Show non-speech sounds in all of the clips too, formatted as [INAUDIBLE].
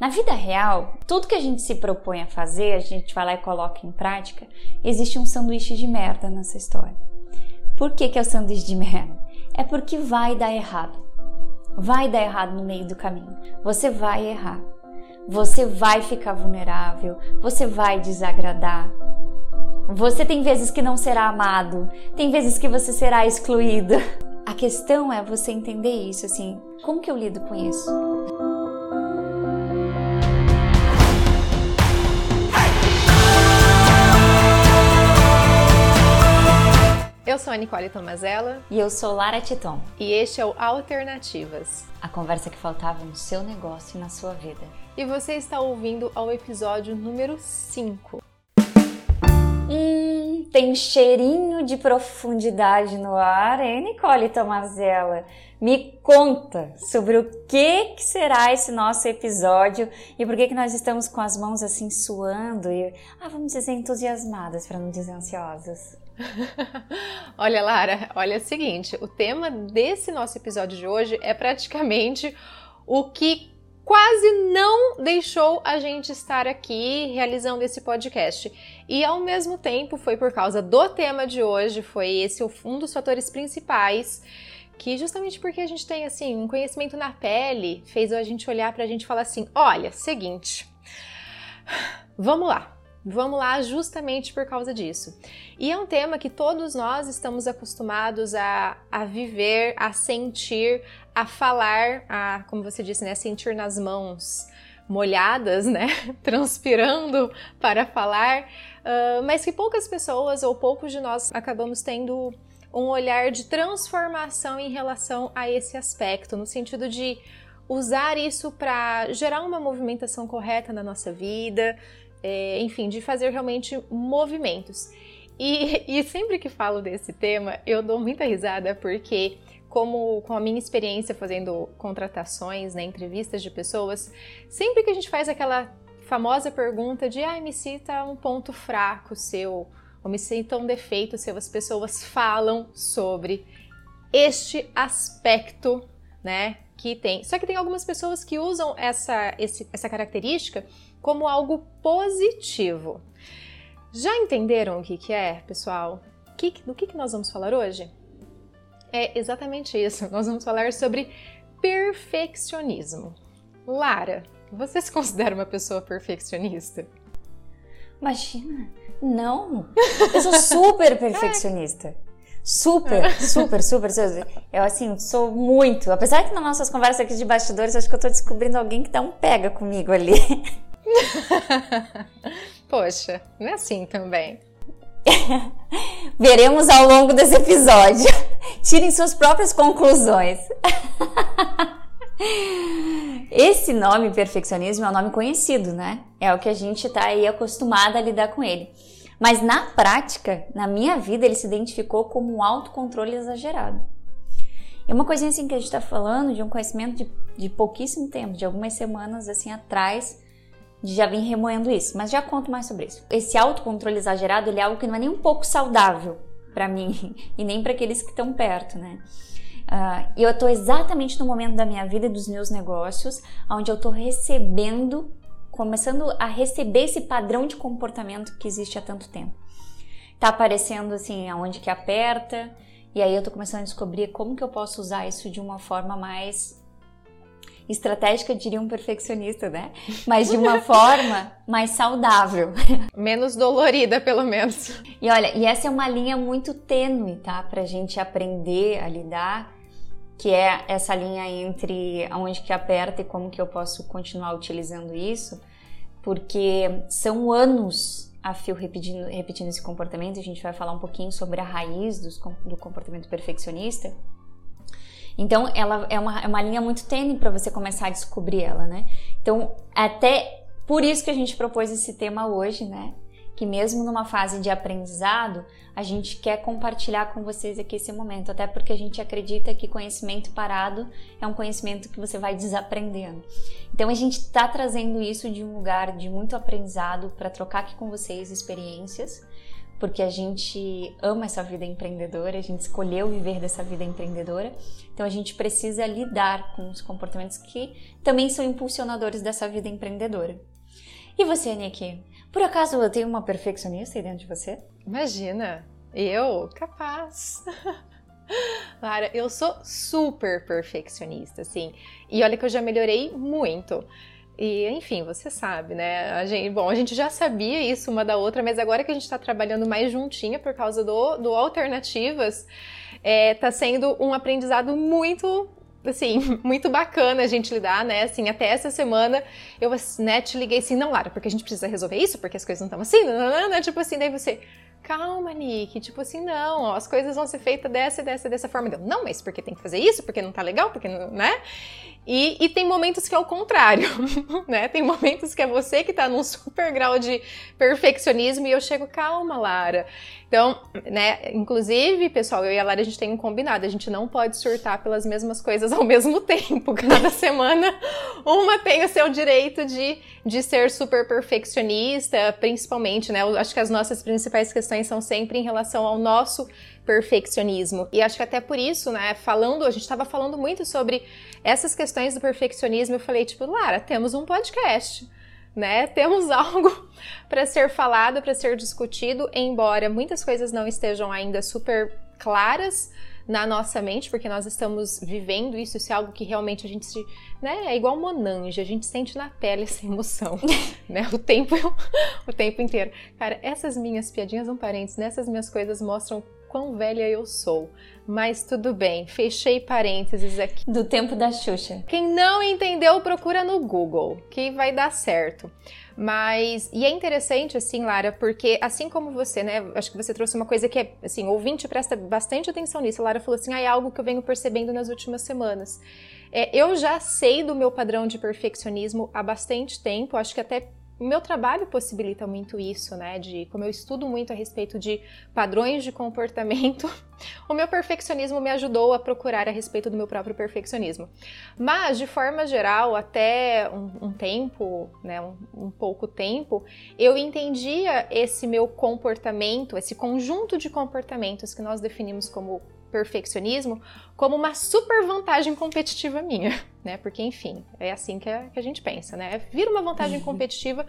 Na vida real, tudo que a gente se propõe a fazer, a gente vai lá e coloca em prática, existe um sanduíche de merda nessa história. Por que, que é o sanduíche de merda? É porque vai dar errado. Vai dar errado no meio do caminho. Você vai errar. Você vai ficar vulnerável. Você vai desagradar. Você tem vezes que não será amado. Tem vezes que você será excluído. A questão é você entender isso, assim, como que eu lido com isso? Eu sou a Nicole Tomazella. E eu sou Lara Titon. E este é o Alternativas a conversa que faltava no seu negócio e na sua vida. E você está ouvindo ao episódio número 5. Hum, tem cheirinho de profundidade no ar, hein, Nicole Tomazella? Me conta sobre o que, que será esse nosso episódio e por que, que nós estamos com as mãos assim suando e, ah, vamos dizer, entusiasmadas, para não dizer ansiosas. [LAUGHS] olha, Lara, olha o seguinte: o tema desse nosso episódio de hoje é praticamente o que quase não deixou a gente estar aqui realizando esse podcast. E ao mesmo tempo, foi por causa do tema de hoje, foi esse um dos fatores principais que justamente porque a gente tem assim um conhecimento na pele, fez a gente olhar para a gente falar assim: "Olha, seguinte, vamos lá. Vamos lá, justamente por causa disso. E é um tema que todos nós estamos acostumados a, a viver, a sentir, a falar, a, como você disse, né, sentir nas mãos molhadas, né, [LAUGHS] transpirando para falar, uh, mas que poucas pessoas ou poucos de nós acabamos tendo um olhar de transformação em relação a esse aspecto, no sentido de usar isso para gerar uma movimentação correta na nossa vida, é, enfim, de fazer realmente movimentos. E, [LAUGHS] e, sempre que falo desse tema, eu dou muita risada porque, como com a minha experiência fazendo contratações, né, entrevistas de pessoas, sempre que a gente faz aquela famosa pergunta de ah, me cita um ponto fraco seu, ou me cita um defeito seu, as pessoas falam sobre este aspecto, né, que tem. Só que tem algumas pessoas que usam essa, esse, essa característica como algo positivo. Já entenderam o que, que é, pessoal? Que, do que, que nós vamos falar hoje? É exatamente isso. Nós vamos falar sobre perfeccionismo. Lara, você se considera uma pessoa perfeccionista? Imagina, não. Eu sou super perfeccionista. Super, super, super, super. Eu, assim, sou muito. Apesar que nas nossas conversas aqui de bastidores, acho que eu tô descobrindo alguém que dá um pega comigo ali. [LAUGHS] Poxa, não é assim também. [LAUGHS] Veremos ao longo desse episódio. [LAUGHS] Tirem suas próprias conclusões. Esse nome perfeccionismo é um nome conhecido, né? É o que a gente está aí acostumada a lidar com ele. Mas na prática, na minha vida, ele se identificou como um autocontrole exagerado. E uma coisinha assim que a gente está falando de um conhecimento de, de pouquíssimo tempo, de algumas semanas assim atrás, já vim remoendo isso, mas já conto mais sobre isso. Esse autocontrole exagerado, ele é algo que não é nem um pouco saudável para mim [LAUGHS] e nem para aqueles que estão perto, né? Uh, eu estou exatamente no momento da minha vida e dos meus negócios, onde eu estou recebendo, começando a receber esse padrão de comportamento que existe há tanto tempo. Tá aparecendo assim, aonde que aperta, e aí eu estou começando a descobrir como que eu posso usar isso de uma forma mais estratégica, diria um perfeccionista, né? Mas de uma forma mais saudável. [LAUGHS] Menos dolorida, pelo menos. E olha, e essa é uma linha muito tênue, tá? Pra gente aprender a lidar, que é essa linha entre aonde que aperta e como que eu posso continuar utilizando isso, porque são anos a fio repetindo, repetindo esse comportamento, a gente vai falar um pouquinho sobre a raiz dos, do comportamento perfeccionista. Então, ela é uma, é uma linha muito tênue para você começar a descobrir ela, né? Então, até por isso que a gente propôs esse tema hoje, né? Que mesmo numa fase de aprendizado, a gente quer compartilhar com vocês aqui esse momento, até porque a gente acredita que conhecimento parado é um conhecimento que você vai desaprendendo. Então a gente está trazendo isso de um lugar de muito aprendizado para trocar aqui com vocês experiências, porque a gente ama essa vida empreendedora, a gente escolheu viver dessa vida empreendedora, então a gente precisa lidar com os comportamentos que também são impulsionadores dessa vida empreendedora. E você, Nick? Por acaso tem uma perfeccionista aí dentro de você? Imagina, eu? Capaz. [LAUGHS] Lara, eu sou super perfeccionista, assim. E olha que eu já melhorei muito. E, enfim, você sabe, né? A gente, bom, a gente já sabia isso uma da outra, mas agora que a gente está trabalhando mais juntinha por causa do, do Alternativas, é, tá sendo um aprendizado muito assim, [LAUGHS] muito bacana a gente lidar, né? Assim, até essa semana eu, né, te liguei assim, não, Lara, porque a gente precisa resolver isso, porque as coisas não estão assim, não, não, tipo assim, daí você, calma, Nick, tipo assim, não, ó, as coisas vão ser feitas dessa, dessa, dessa forma. Deu, não, mas porque tem que fazer isso, porque não tá legal, porque não, né? E, e tem momentos que é o contrário, [LAUGHS] né? Tem momentos que é você que tá num super grau de perfeccionismo e eu chego, calma, Lara. Então, né, inclusive, pessoal, eu e a Lara, a gente tem um combinado, a gente não pode surtar pelas mesmas coisas ao [LAUGHS] mesmo tempo. Cada semana, uma tem o seu direito de, de ser super perfeccionista, principalmente, né? Eu acho que as nossas principais questões são sempre em relação ao nosso perfeccionismo. E acho que até por isso, né, falando, a gente estava falando muito sobre essas questões do perfeccionismo, eu falei, tipo, Lara, temos um podcast. Né? [LAUGHS] Temos algo [LAUGHS] para ser falado, para ser discutido, embora muitas coisas não estejam ainda super claras na nossa mente, porque nós estamos vivendo isso, isso é algo que realmente a gente se, né, é igual monange, a gente sente na pele essa emoção, [LAUGHS] né, o tempo, o tempo inteiro. Cara, essas minhas piadinhas, um parênteses, nessas minhas coisas mostram quão velha eu sou. Mas tudo bem, fechei parênteses aqui. Do tempo da Xuxa. Quem não entendeu, procura no Google, que vai dar certo. Mas, e é interessante, assim, Lara, porque assim como você, né, acho que você trouxe uma coisa que é, assim, ouvinte presta bastante atenção nisso. A Lara falou assim, ah, é algo que eu venho percebendo nas últimas semanas. É, eu já sei do meu padrão de perfeccionismo há bastante tempo, acho que até o meu trabalho possibilita muito isso, né? De como eu estudo muito a respeito de padrões de comportamento, [LAUGHS] o meu perfeccionismo me ajudou a procurar a respeito do meu próprio perfeccionismo. Mas, de forma geral, até um, um tempo, né, um, um pouco tempo, eu entendia esse meu comportamento, esse conjunto de comportamentos que nós definimos como perfeccionismo como uma super vantagem competitiva minha, [LAUGHS] né? Porque, enfim, é assim que a, que a gente pensa, né? Vira uma vantagem competitiva.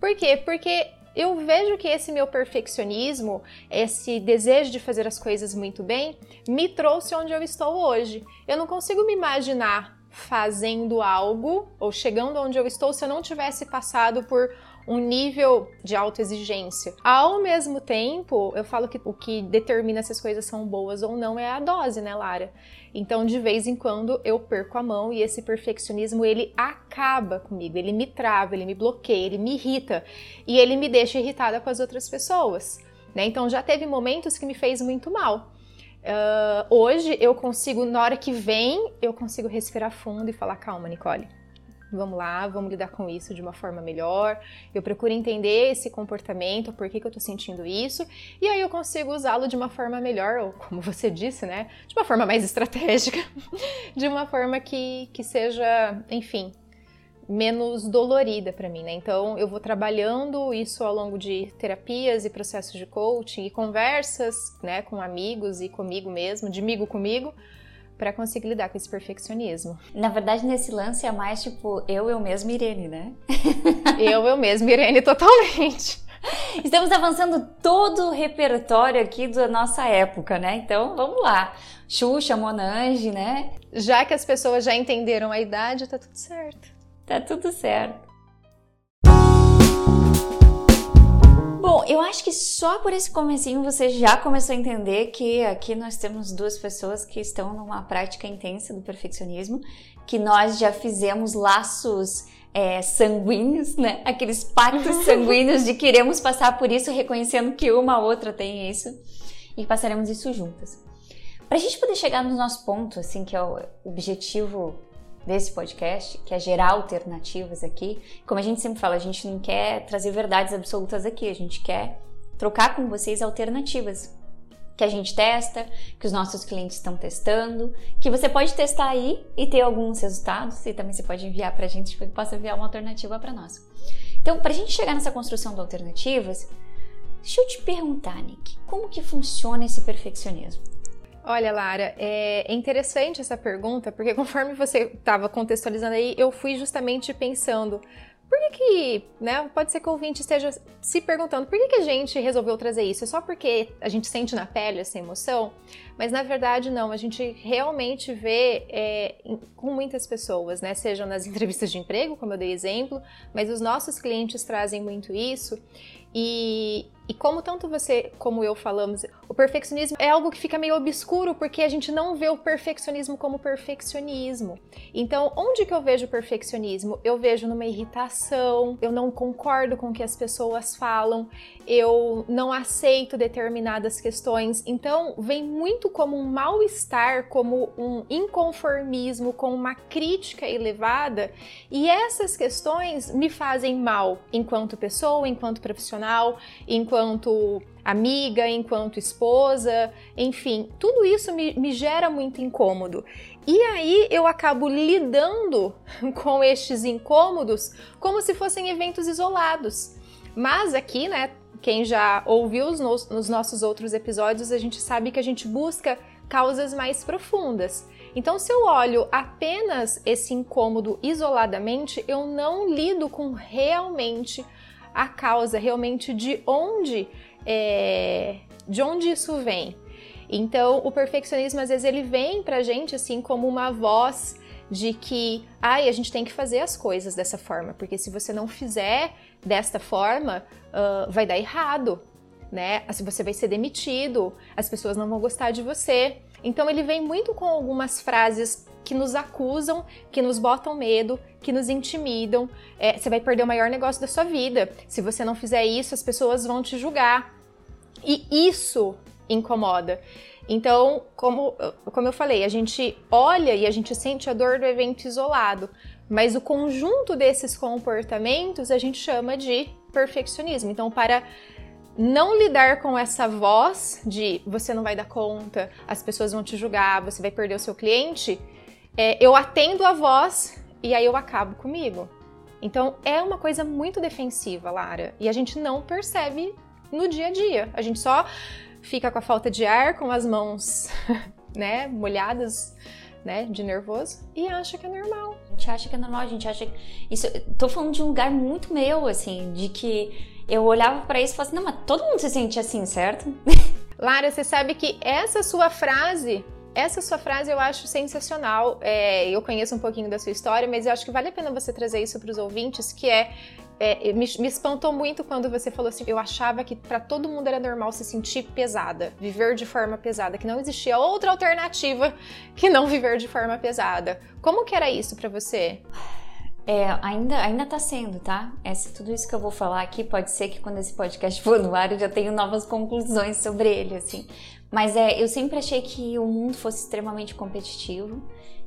Por quê? Porque eu vejo que esse meu perfeccionismo, esse desejo de fazer as coisas muito bem, me trouxe onde eu estou hoje. Eu não consigo me imaginar fazendo algo ou chegando onde eu estou se eu não tivesse passado por um nível de autoexigência. Ao mesmo tempo, eu falo que o que determina se as coisas são boas ou não é a dose, né, Lara? Então, de vez em quando, eu perco a mão e esse perfeccionismo, ele acaba comigo, ele me trava, ele me bloqueia, ele me irrita e ele me deixa irritada com as outras pessoas. Né? Então, já teve momentos que me fez muito mal. Uh, hoje eu consigo, na hora que vem, eu consigo respirar fundo e falar: calma, Nicole Vamos lá, vamos lidar com isso de uma forma melhor. Eu procuro entender esse comportamento, por que, que eu tô sentindo isso, e aí eu consigo usá-lo de uma forma melhor, ou como você disse, né? De uma forma mais estratégica, [LAUGHS] de uma forma que, que seja, enfim, menos dolorida para mim, né? Então eu vou trabalhando isso ao longo de terapias e processos de coaching e conversas, né, com amigos e comigo mesmo, de migo comigo, para conseguir lidar com esse perfeccionismo. Na verdade, nesse lance é mais tipo eu, eu mesmo, Irene, né? [LAUGHS] eu, eu mesmo, Irene, totalmente. Estamos avançando todo o repertório aqui da nossa época, né? Então vamos lá. Xuxa, Monange, né? Já que as pessoas já entenderam a idade, tá tudo certo. Tá tudo certo. Bom, eu acho que só por esse comecinho você já começou a entender que aqui nós temos duas pessoas que estão numa prática intensa do perfeccionismo, que nós já fizemos laços é, sanguíneos, né? Aqueles pactos [LAUGHS] sanguíneos de queremos passar por isso, reconhecendo que uma outra tem isso e passaremos isso juntas. Para a gente poder chegar no nosso ponto, assim, que é o objetivo desse podcast, que é gerar alternativas aqui. Como a gente sempre fala, a gente não quer trazer verdades absolutas aqui, a gente quer trocar com vocês alternativas que a gente testa, que os nossos clientes estão testando, que você pode testar aí e ter alguns resultados e também você pode enviar para a gente que possa enviar uma alternativa para nós. Então, para a gente chegar nessa construção de alternativas, Deixa eu te perguntar, Nick, como que funciona esse perfeccionismo? Olha, Lara, é interessante essa pergunta, porque conforme você estava contextualizando aí, eu fui justamente pensando por que, que, né, pode ser que o ouvinte esteja se perguntando por que, que a gente resolveu trazer isso? É só porque a gente sente na pele essa emoção? Mas na verdade não, a gente realmente vê é, com muitas pessoas, né? Sejam nas entrevistas de emprego, como eu dei exemplo, mas os nossos clientes trazem muito isso. E, e como tanto você como eu falamos, o perfeccionismo é algo que fica meio obscuro porque a gente não vê o perfeccionismo como perfeccionismo. Então, onde que eu vejo o perfeccionismo? Eu vejo numa irritação, eu não concordo com o que as pessoas falam, eu não aceito determinadas questões. Então, vem muito como um mal-estar, como um inconformismo, com uma crítica elevada, e essas questões me fazem mal enquanto pessoa, enquanto profissional, enquanto amiga, enquanto esposa, enfim, tudo isso me, me gera muito incômodo. E aí eu acabo lidando [LAUGHS] com estes incômodos como se fossem eventos isolados. Mas aqui, né, quem já ouviu os nos, nos nossos outros episódios, a gente sabe que a gente busca causas mais profundas. Então, se eu olho apenas esse incômodo isoladamente, eu não lido com realmente a causa, realmente de onde é, de onde isso vem. Então, o perfeccionismo às vezes ele vem pra gente assim como uma voz de que, ai, a gente tem que fazer as coisas dessa forma, porque se você não fizer desta forma, uh, vai dar errado, né? Assim, você vai ser demitido, as pessoas não vão gostar de você. Então ele vem muito com algumas frases que nos acusam, que nos botam medo, que nos intimidam. É, você vai perder o maior negócio da sua vida. Se você não fizer isso, as pessoas vão te julgar. E isso incomoda. Então, como, como eu falei, a gente olha e a gente sente a dor do evento isolado, mas o conjunto desses comportamentos a gente chama de perfeccionismo. Então, para não lidar com essa voz de você não vai dar conta, as pessoas vão te julgar, você vai perder o seu cliente, é, eu atendo a voz e aí eu acabo comigo. Então é uma coisa muito defensiva, Lara, e a gente não percebe no dia a dia. A gente só fica com a falta de ar, com as mãos, [LAUGHS] né, molhadas, né, de nervoso e acha que é normal. A gente acha que é normal, a gente acha que isso, tô falando de um lugar muito meu assim, de que eu olhava para isso e falava assim, não, mas todo mundo se sente assim, certo? [LAUGHS] Lara, você sabe que essa sua frase essa sua frase eu acho sensacional. É, eu conheço um pouquinho da sua história, mas eu acho que vale a pena você trazer isso para os ouvintes, que é é, me, me, espantou muito quando você falou assim. Eu achava que para todo mundo era normal se sentir pesada, viver de forma pesada, que não existia outra alternativa que não viver de forma pesada. Como que era isso para você? É, ainda, ainda tá sendo, tá? Essa, tudo isso que eu vou falar aqui pode ser que quando esse podcast for no ar eu já tenha novas conclusões sobre ele, assim. Mas é, eu sempre achei que o mundo fosse extremamente competitivo,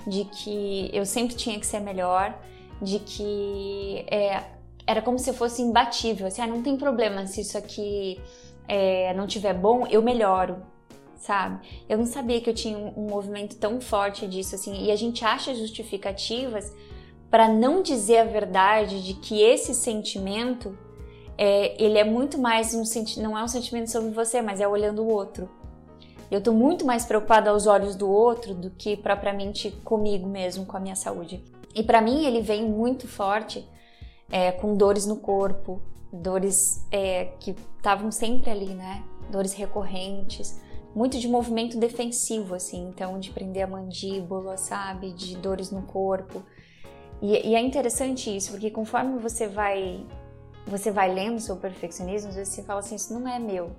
de que eu sempre tinha que ser melhor, de que é, era como se fosse imbatível. Assim, ah, não tem problema se isso aqui é, não tiver bom, eu melhoro, sabe? Eu não sabia que eu tinha um, movimento tão forte disso, assim. E a gente acha justificativas para não dizer a verdade de que esse sentimento é, ele é muito mais um não é um sentimento sobre você, mas é olhando o outro. Eu estou muito mais preocupada aos olhos do outro do que propriamente comigo mesmo, com a minha saúde. E para mim ele vem muito forte é, com dores no corpo, dores é, que estavam sempre ali, né? Dores recorrentes, muito de movimento defensivo, assim, então de prender a mandíbula, sabe? De dores no corpo. E, e é interessante isso, porque conforme você vai você vai lendo sobre perfeccionismo, às vezes você fala assim, isso não é meu.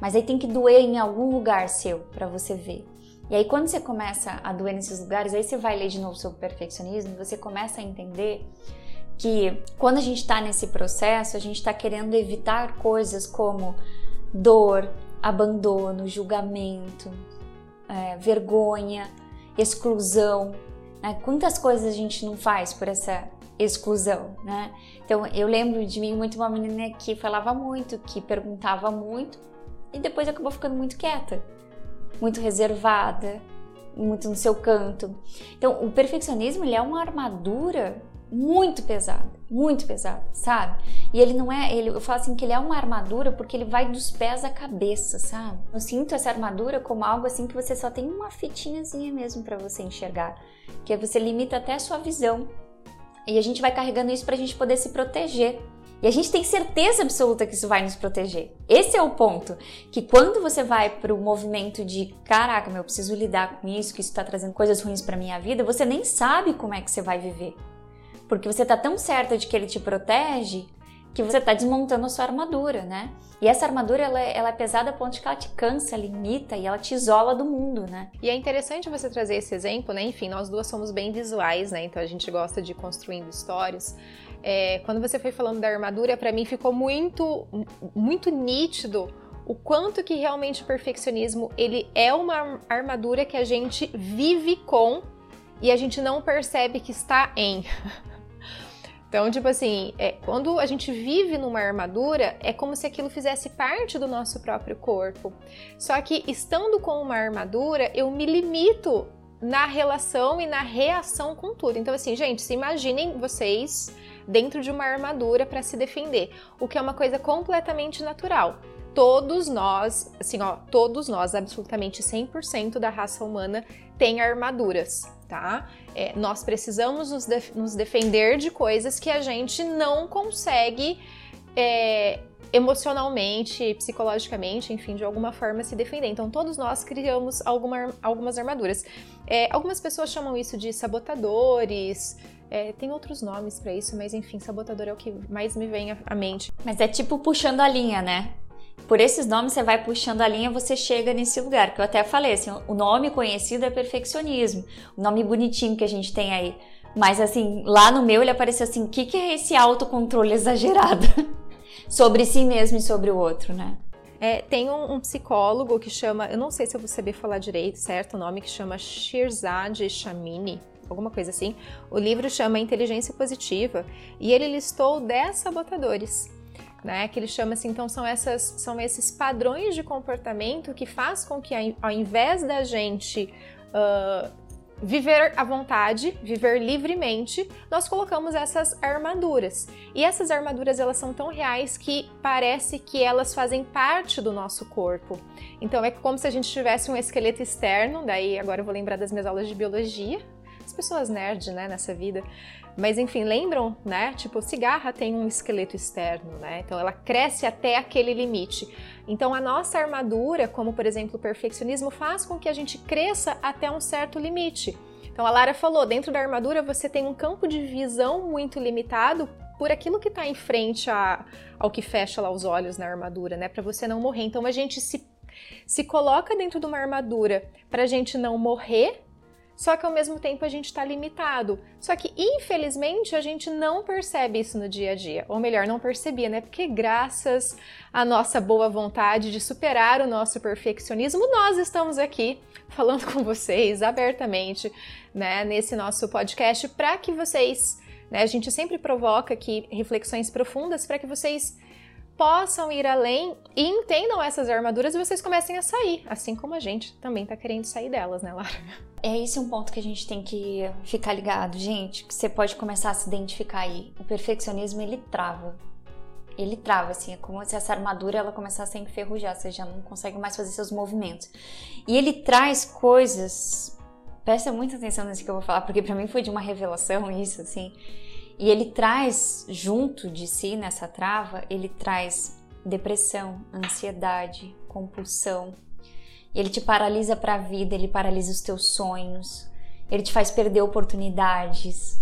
Mas aí tem que doer em algum lugar seu para você ver. E aí quando você começa a doer nesses lugares, aí você vai ler de novo sobre perfeccionismo, você começa a entender que quando a gente está nesse processo, a gente está querendo evitar coisas como dor, abandono, julgamento, é, vergonha, exclusão. Né? Quantas coisas a gente não faz por essa exclusão, né? Então eu lembro de mim muito uma menina que falava muito, que perguntava muito e depois acabou ficando muito quieta, muito reservada, muito no seu canto. Então o perfeccionismo ele é uma armadura muito pesada, muito pesada, sabe? E ele não é, ele, eu falo assim que ele é uma armadura porque ele vai dos pés à cabeça, sabe? Eu sinto essa armadura como algo assim que você só tem uma fitinhazinha mesmo para você enxergar, que você limita até a sua visão. E a gente vai carregando isso pra gente poder se proteger. E a gente tem certeza absoluta que isso vai nos proteger. Esse é o ponto. Que quando você vai para o movimento de caraca, meu, eu preciso lidar com isso, que isso está trazendo coisas ruins para minha vida, você nem sabe como é que você vai viver. Porque você tá tão certa de que ele te protege que você tá desmontando a sua armadura, né? E essa armadura ela, é, ela é pesada a ponto de que ela te cansa, limita e ela te isola do mundo, né? E é interessante você trazer esse exemplo, né? Enfim, nós duas somos bem visuais, né? Então a gente gosta de construindo histórias. É, quando você foi falando da armadura, para mim ficou muito, muito nítido o quanto que realmente o perfeccionismo ele é uma armadura que a gente vive com e a gente não percebe que está em. [LAUGHS] Então, tipo assim, é, quando a gente vive numa armadura, é como se aquilo fizesse parte do nosso próprio corpo. Só que estando com uma armadura, eu me limito na relação e na reação com tudo. Então, assim, gente, se imaginem vocês dentro de uma armadura para se defender, o que é uma coisa completamente natural. Todos nós, assim, ó, todos nós, absolutamente 100% da raça humana tem armaduras, tá? É, nós precisamos nos, def nos, defender de coisas que a gente não consegue é, emocionalmente, psicologicamente, enfim, de alguma forma se defender. Então, todos nós criamos alguma, algumas armaduras. É, algumas pessoas chamam isso de sabotadores, é, tem outros nomes para isso, mas enfim, sabotador é o que mais me vem à mente. Mas é tipo puxando a linha, né? Por esses nomes você vai puxando a linha, você chega nesse lugar. Que eu até falei assim, o nome conhecido é perfeccionismo, o nome bonitinho que a gente tem aí. Mas assim, lá no meu ele apareceu assim, o que, que é esse autocontrole exagerado [LAUGHS] sobre si mesmo e sobre o outro, né? É, tem um, um, psicólogo que chama, eu não sei se eu vou saber falar direito, certo o nome, que chama Shirzad Shamini alguma coisa assim. O livro chama Inteligência Positiva e ele listou 10 sabotadores. Né, que ele chama assim, então são, essas, são esses padrões de comportamento que faz com que ao invés da gente uh, viver à vontade, viver livremente, nós colocamos essas armaduras. E essas armaduras elas são tão reais que parece que elas fazem parte do nosso corpo. Então é como se a gente tivesse um esqueleto externo, daí agora eu vou lembrar das minhas aulas de biologia, as pessoas nerd, né, nessa vida. Mas enfim, lembram, né? Tipo, cigarra tem um esqueleto externo, né? Então ela cresce até aquele limite. Então a nossa armadura, como por exemplo o perfeccionismo, faz com que a gente cresça até um certo limite. Então a Lara falou, dentro da armadura você tem um campo de visão muito limitado por aquilo que está em frente a, ao que fecha lá os olhos na armadura, né? Para você não morrer. Então a gente se, se coloca dentro de uma armadura para a gente não morrer só que ao mesmo tempo a gente está limitado. Só que infelizmente a gente não percebe isso no dia a dia, ou melhor, não percebia, né? Porque graças à nossa boa vontade de superar o nosso perfeccionismo, nós estamos aqui falando com vocês abertamente, né, nesse nosso podcast para que vocês, né, a gente sempre provoca aqui reflexões profundas para que vocês possam ir além e entendam essas armaduras e vocês comecem a sair, assim como a gente também tá querendo sair delas, né, Lara? É esse um ponto que a gente tem que ficar ligado, gente, que você pode começar a se identificar aí. O perfeccionismo ele trava. Ele trava, assim, é como se essa armadura ela começasse a enferrujar, você já não consegue mais fazer seus movimentos. E ele traz coisas. Presta muita atenção nisso que eu vou falar, porque para mim foi de uma revelação isso, assim e ele traz junto de si nessa trava, ele traz depressão, ansiedade, compulsão. Ele te paralisa para a vida, ele paralisa os teus sonhos, ele te faz perder oportunidades,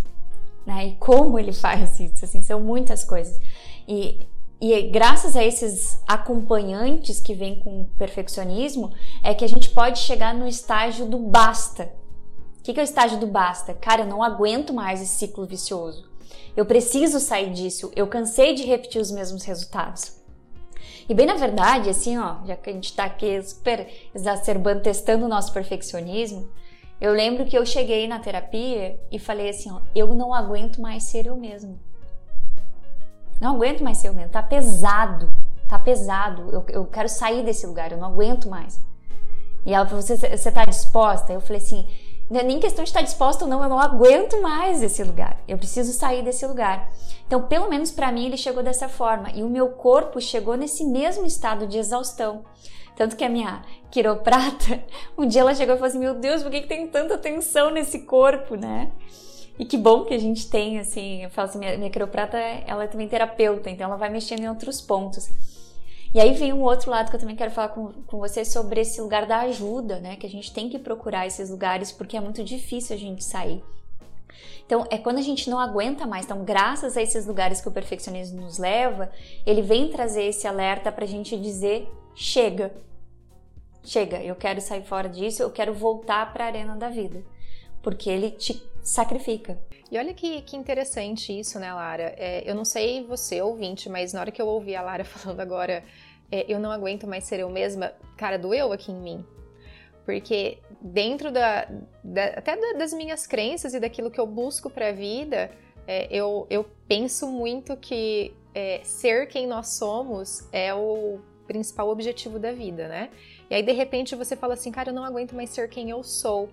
né? E como ele faz isso? Assim, são muitas coisas. E, e graças a esses acompanhantes que vêm com o perfeccionismo, é que a gente pode chegar no estágio do basta. O que, que é o estágio do basta? Cara, eu não aguento mais esse ciclo vicioso. Eu preciso sair disso. Eu cansei de repetir os mesmos resultados. E bem na verdade, assim, ó, já que a gente tá aqui super exacerbando, testando o nosso perfeccionismo, eu lembro que eu cheguei na terapia e falei assim, ó, eu não aguento mais ser eu mesmo. Não aguento mais ser eu mesmo, tá pesado, tá pesado, eu, eu quero sair desse lugar, eu não aguento mais. E ela falou, você, você tá disposta? Eu falei assim, Não é nem questão de estar disposta ou não, eu não aguento mais esse lugar. Eu preciso sair desse lugar. Então, pelo menos para mim, ele chegou dessa forma. E o meu corpo chegou nesse mesmo estado de exaustão. Tanto que a minha quiroprata, [LAUGHS] um dia ela chegou e falou assim: Meu Deus, por que, que tem tanta tensão nesse corpo, né? E que bom que a gente tem, assim, eu falo assim, minha, minha quiroprata, ela é também terapeuta, então ela vai mexendo em outros pontos. E aí vem um outro lado que eu também quero falar com, com você sobre esse lugar da ajuda, né? Que a gente tem que procurar esses lugares porque é muito difícil a gente sair. Então, é quando a gente não aguenta mais. Então, graças a esses lugares que o perfeccionismo nos leva, ele vem trazer esse alerta pra gente dizer: chega, chega, eu quero sair fora disso, eu quero voltar para a arena da vida, porque ele te sacrifica. E olha que, que interessante isso, né, Lara? É, eu não sei você, ouvinte, mas na hora que eu ouvi a Lara [LAUGHS] falando agora, é, eu não aguento mais ser eu mesma, cara, doeu aqui em mim. Porque dentro da, da até das minhas crenças e daquilo que eu busco para a vida, é, eu, eu penso muito que é, ser quem nós somos é o principal objetivo da vida, né? E aí de repente você fala assim, cara, eu não aguento mais ser quem eu sou.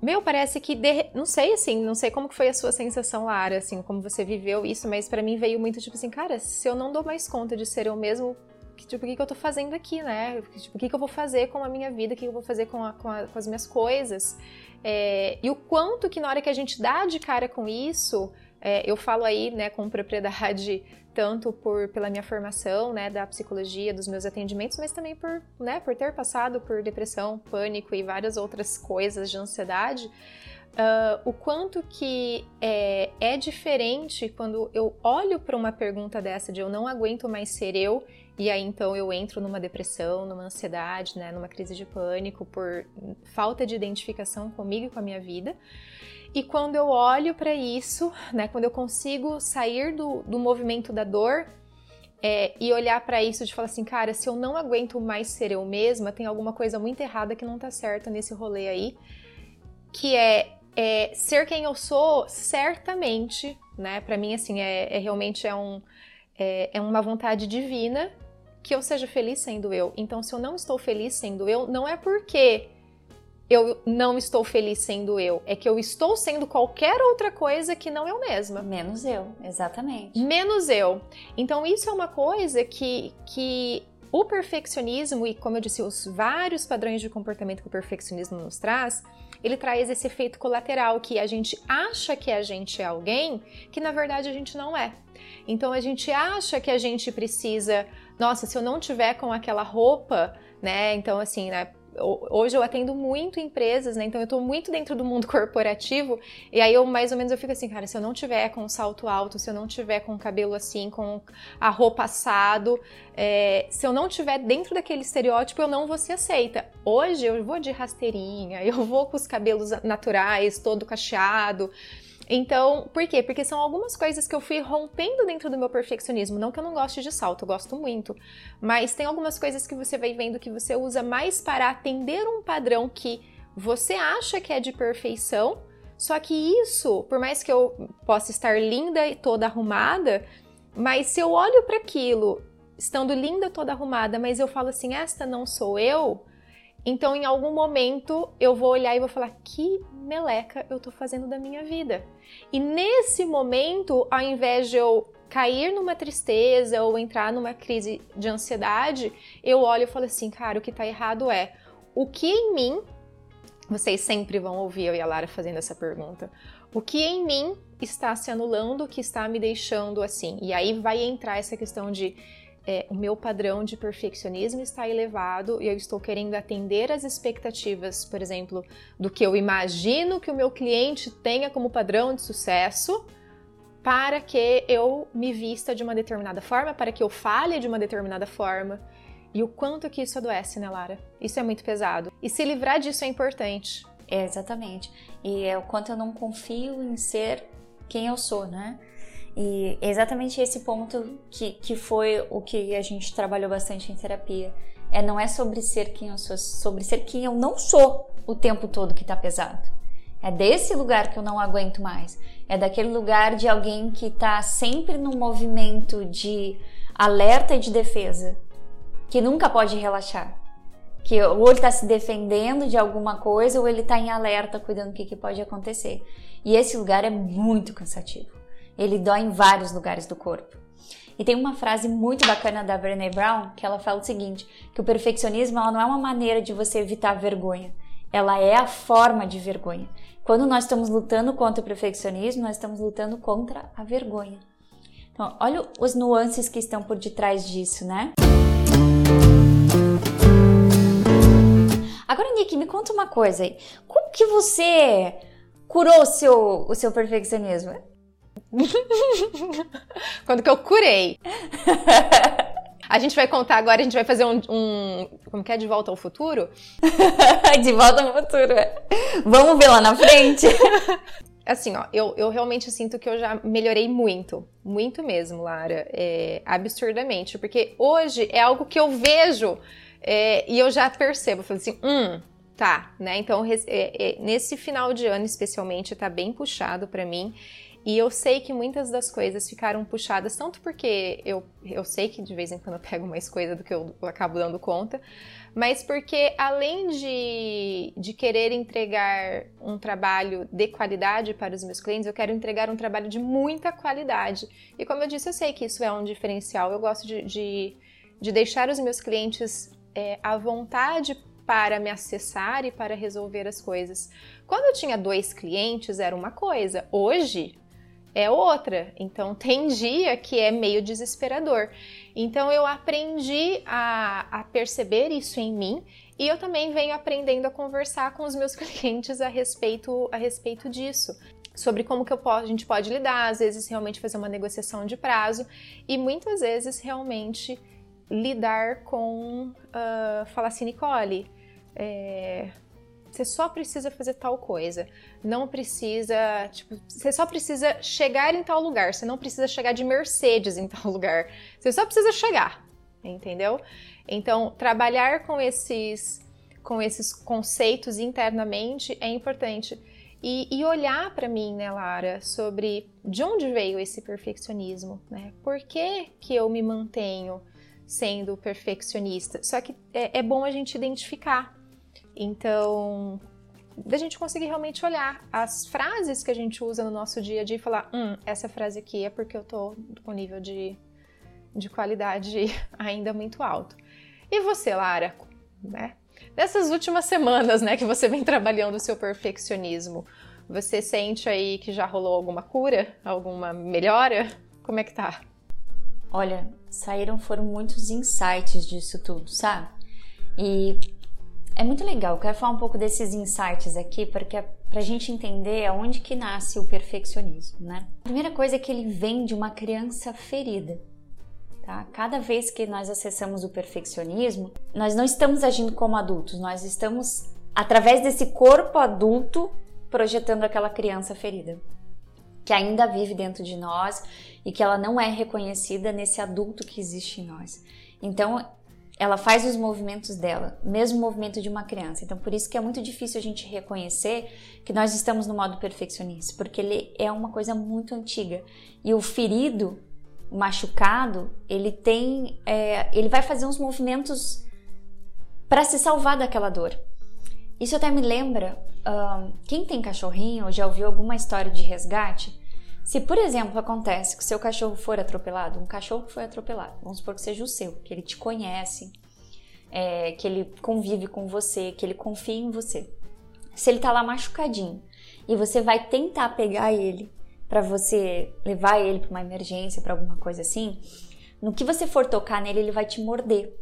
Meu, parece que de... não sei assim, não sei como foi a sua sensação, Lara, assim, como você viveu isso, mas para mim veio muito tipo assim, cara, se eu não dou mais conta de ser eu mesmo, que, tipo, o que, que eu tô fazendo aqui, né? Tipo, o que, que eu vou fazer com a minha vida, o que, que eu vou fazer com, a, com, a, com as minhas coisas? É... e o quanto que na hora que a gente dá de cara com isso, é, eu falo aí, né, com propriedade tanto por pela minha formação, né, da psicologia, dos meus atendimentos, mas também por, né, por ter passado por depressão, pânico e várias outras coisas de ansiedade, uh, o quanto que é, é diferente quando eu olho para uma pergunta dessa de eu não aguento mais ser eu e aí então eu entro numa depressão, numa ansiedade, né, numa crise de pânico por falta de identificação comigo e com a minha vida. E quando eu olho para isso, né, quando eu consigo sair do, do movimento da dor é, e olhar para isso de falar assim, cara, se eu não aguento mais ser eu mesma, tem alguma coisa muito errada que não tá certa nesse rolê aí, que é, é ser quem eu sou, certamente, né? Para mim, assim, é, é realmente é, um, é, é uma vontade divina que eu seja feliz sendo eu. Então, se eu não estou feliz sendo eu, não é porque eu não estou feliz sendo eu, é que eu estou sendo qualquer outra coisa que não eu mesma. Menos eu, exatamente. Menos eu. Então isso é uma coisa que, que o perfeccionismo e como eu disse, os vários padrões de comportamento que o perfeccionismo nos traz, ele traz esse efeito colateral que a gente acha que a gente é alguém que na verdade a gente não é. Então a gente acha que a gente precisa, nossa, se eu não tiver com aquela roupa, né? Então assim, né, hoje eu atendo muito empresas, né? Então eu tô muito dentro do mundo [LAUGHS] corporativo e aí eu mais ou menos eu fico assim, cara, se eu não tiver com salto alto, se eu não tiver com o cabelo assim, com a roupa assado, é, se eu não tiver dentro daquele estereótipo, eu não vou ser aceita. Hoje eu vou de rasteirinha, [LAUGHS] eu vou com os cabelos naturais, todo cacheado. Então, por quê? Porque são algumas coisas que eu fui rompendo dentro do meu perfeccionismo. Não que eu não goste de salto, eu gosto muito. Mas tem algumas coisas que você vai vendo que você usa mais para atender um padrão que você acha que é de perfeição. Só que isso, por mais que eu possa estar linda e toda arrumada, mas se eu olho para aquilo, estando linda toda arrumada, mas eu falo assim, esta não sou eu, então, em algum momento, eu vou olhar e vou falar: que meleca eu tô fazendo da minha vida? E nesse momento, ao invés de eu cair numa tristeza ou entrar numa crise de ansiedade, eu olho e falo assim: cara, o que tá errado é o que em mim. Vocês sempre vão ouvir eu e a Lara fazendo essa pergunta. O que em mim está se anulando, que está me deixando assim? E aí vai entrar essa questão de é, o meu padrão de perfeccionismo está elevado e eu estou querendo atender as expectativas, por exemplo, do que eu imagino que o meu cliente tenha como padrão de sucesso, para que eu me vista de uma determinada forma, para que eu fale de uma determinada forma. E o quanto que isso adoece, né, Lara? Isso é muito pesado. E se livrar disso é importante. É, exatamente. E é o quanto eu não confio em ser quem eu sou, né? E exatamente esse ponto que, que foi o que a gente trabalhou bastante em terapia. É, não é sobre ser quem eu sou, sobre ser quem eu não sou o tempo todo que tá pesado. É desse lugar que eu não aguento mais. É daquele lugar de alguém que tá sempre num movimento de alerta e de defesa, que nunca pode relaxar que ou ele está se defendendo de alguma coisa ou ele está em alerta cuidando do que, que pode acontecer. E esse lugar é muito cansativo. Ele dói em vários lugares do corpo. E tem uma frase muito bacana da Brené Brown que ela fala o seguinte: que o perfeccionismo ela não é uma maneira de você evitar vergonha, ela é a forma de vergonha. Quando nós estamos lutando contra o perfeccionismo, nós estamos lutando contra a vergonha. Então, olha os nuances que estão por detrás disso, né? Agora, Nick, me conta uma coisa aí. Como que você curou o seu, o seu perfeccionismo? [LAUGHS] Quando que eu curei. [LAUGHS] A gente vai contar agora, a gente vai fazer um. um como que é? De volta ao futuro? [LAUGHS] de volta ao futuro. É. Vamos ver lá na frente? assim, ó, eu, eu realmente sinto que eu já melhorei muito. Muito mesmo, Lara. É, absurdamente. Porque hoje é algo que eu vejo é, e eu já percebo. Eu falo assim, hum, tá, né? Então, é, é, nesse final de ano, especialmente, tá bem puxado para mim. E eu sei que muitas das coisas ficaram puxadas, tanto porque eu, eu sei que de vez em quando eu pego mais coisa do que eu, eu acabo dando conta, mas porque além de, de querer entregar um trabalho de qualidade para os meus clientes, eu quero entregar um trabalho de muita qualidade. E como eu disse, eu sei que isso é um diferencial. Eu gosto de, de, de deixar os meus clientes é, à vontade para me acessar e para resolver as coisas. Quando eu tinha dois clientes, era uma coisa. Hoje, é outra. Então tem dia que é meio desesperador. Então eu aprendi a, a, perceber isso em mim e eu também venho aprendendo a conversar com os meus [LAUGHS] clientes a respeito, a respeito disso. Sobre como que posso, a gente pode lidar, às vezes realmente fazer uma negociação de prazo e muitas vezes realmente lidar com uh, falar assim, Nicole, é, você só precisa fazer tal coisa. Não precisa, tipo, você só precisa chegar em tal lugar. Você não precisa chegar de Mercedes em tal [LAUGHS] lugar. Você só precisa chegar, entendeu? Então, trabalhar com esses com esses conceitos internamente é importante. E, e olhar para mim, né, Lara, sobre de onde veio esse perfeccionismo, né? Por que, que eu me mantenho sendo perfeccionista? Só que é, é bom a gente identificar então, da gente conseguir realmente olhar as frases que a gente usa no nosso dia a dia e falar: hum, essa frase aqui é porque eu tô com nível de, de qualidade [LAUGHS] ainda muito alto. E você, Lara, né? Nessas últimas semanas, né, que você vem trabalhando o seu perfeccionismo, você sente aí que já rolou alguma cura, alguma melhora? Como é que tá? Olha, saíram foram muitos insights disso tudo, sabe? E é muito legal, eu quero falar um pouco desses insights aqui, porque é pra gente entender aonde que nasce o perfeccionismo, né? A primeira coisa é que ele vem de uma criança ferida. Tá? Cada vez que nós acessamos o perfeccionismo, nós não estamos agindo como adultos, nós estamos, através desse corpo adulto, projetando aquela criança ferida, que ainda vive dentro de nós e que ela não é reconhecida nesse adulto que existe em nós. Então, ela faz os movimentos dela, mesmo movimento de uma criança. Então, por isso que é muito difícil a gente reconhecer que nós estamos no modo perfeccionista, porque ele é uma coisa muito antiga. E o ferido, o machucado, ele tem, é, ele vai fazer uns movimentos para se salvar daquela dor. Isso até me lembra, quem tem cachorrinho já ouviu alguma história de resgate? Se, por exemplo, acontece que o seu cachorro for atropelado, um cachorro que foi atropelado, vamos supor que seja o seu, que ele te conhece, é, que ele convive com você, que ele confia em você. Se ele tá lá machucadinho e você vai tentar pegar ele para você levar ele para uma emergência, para alguma coisa assim, no que você for tocar nele, ele vai te morder.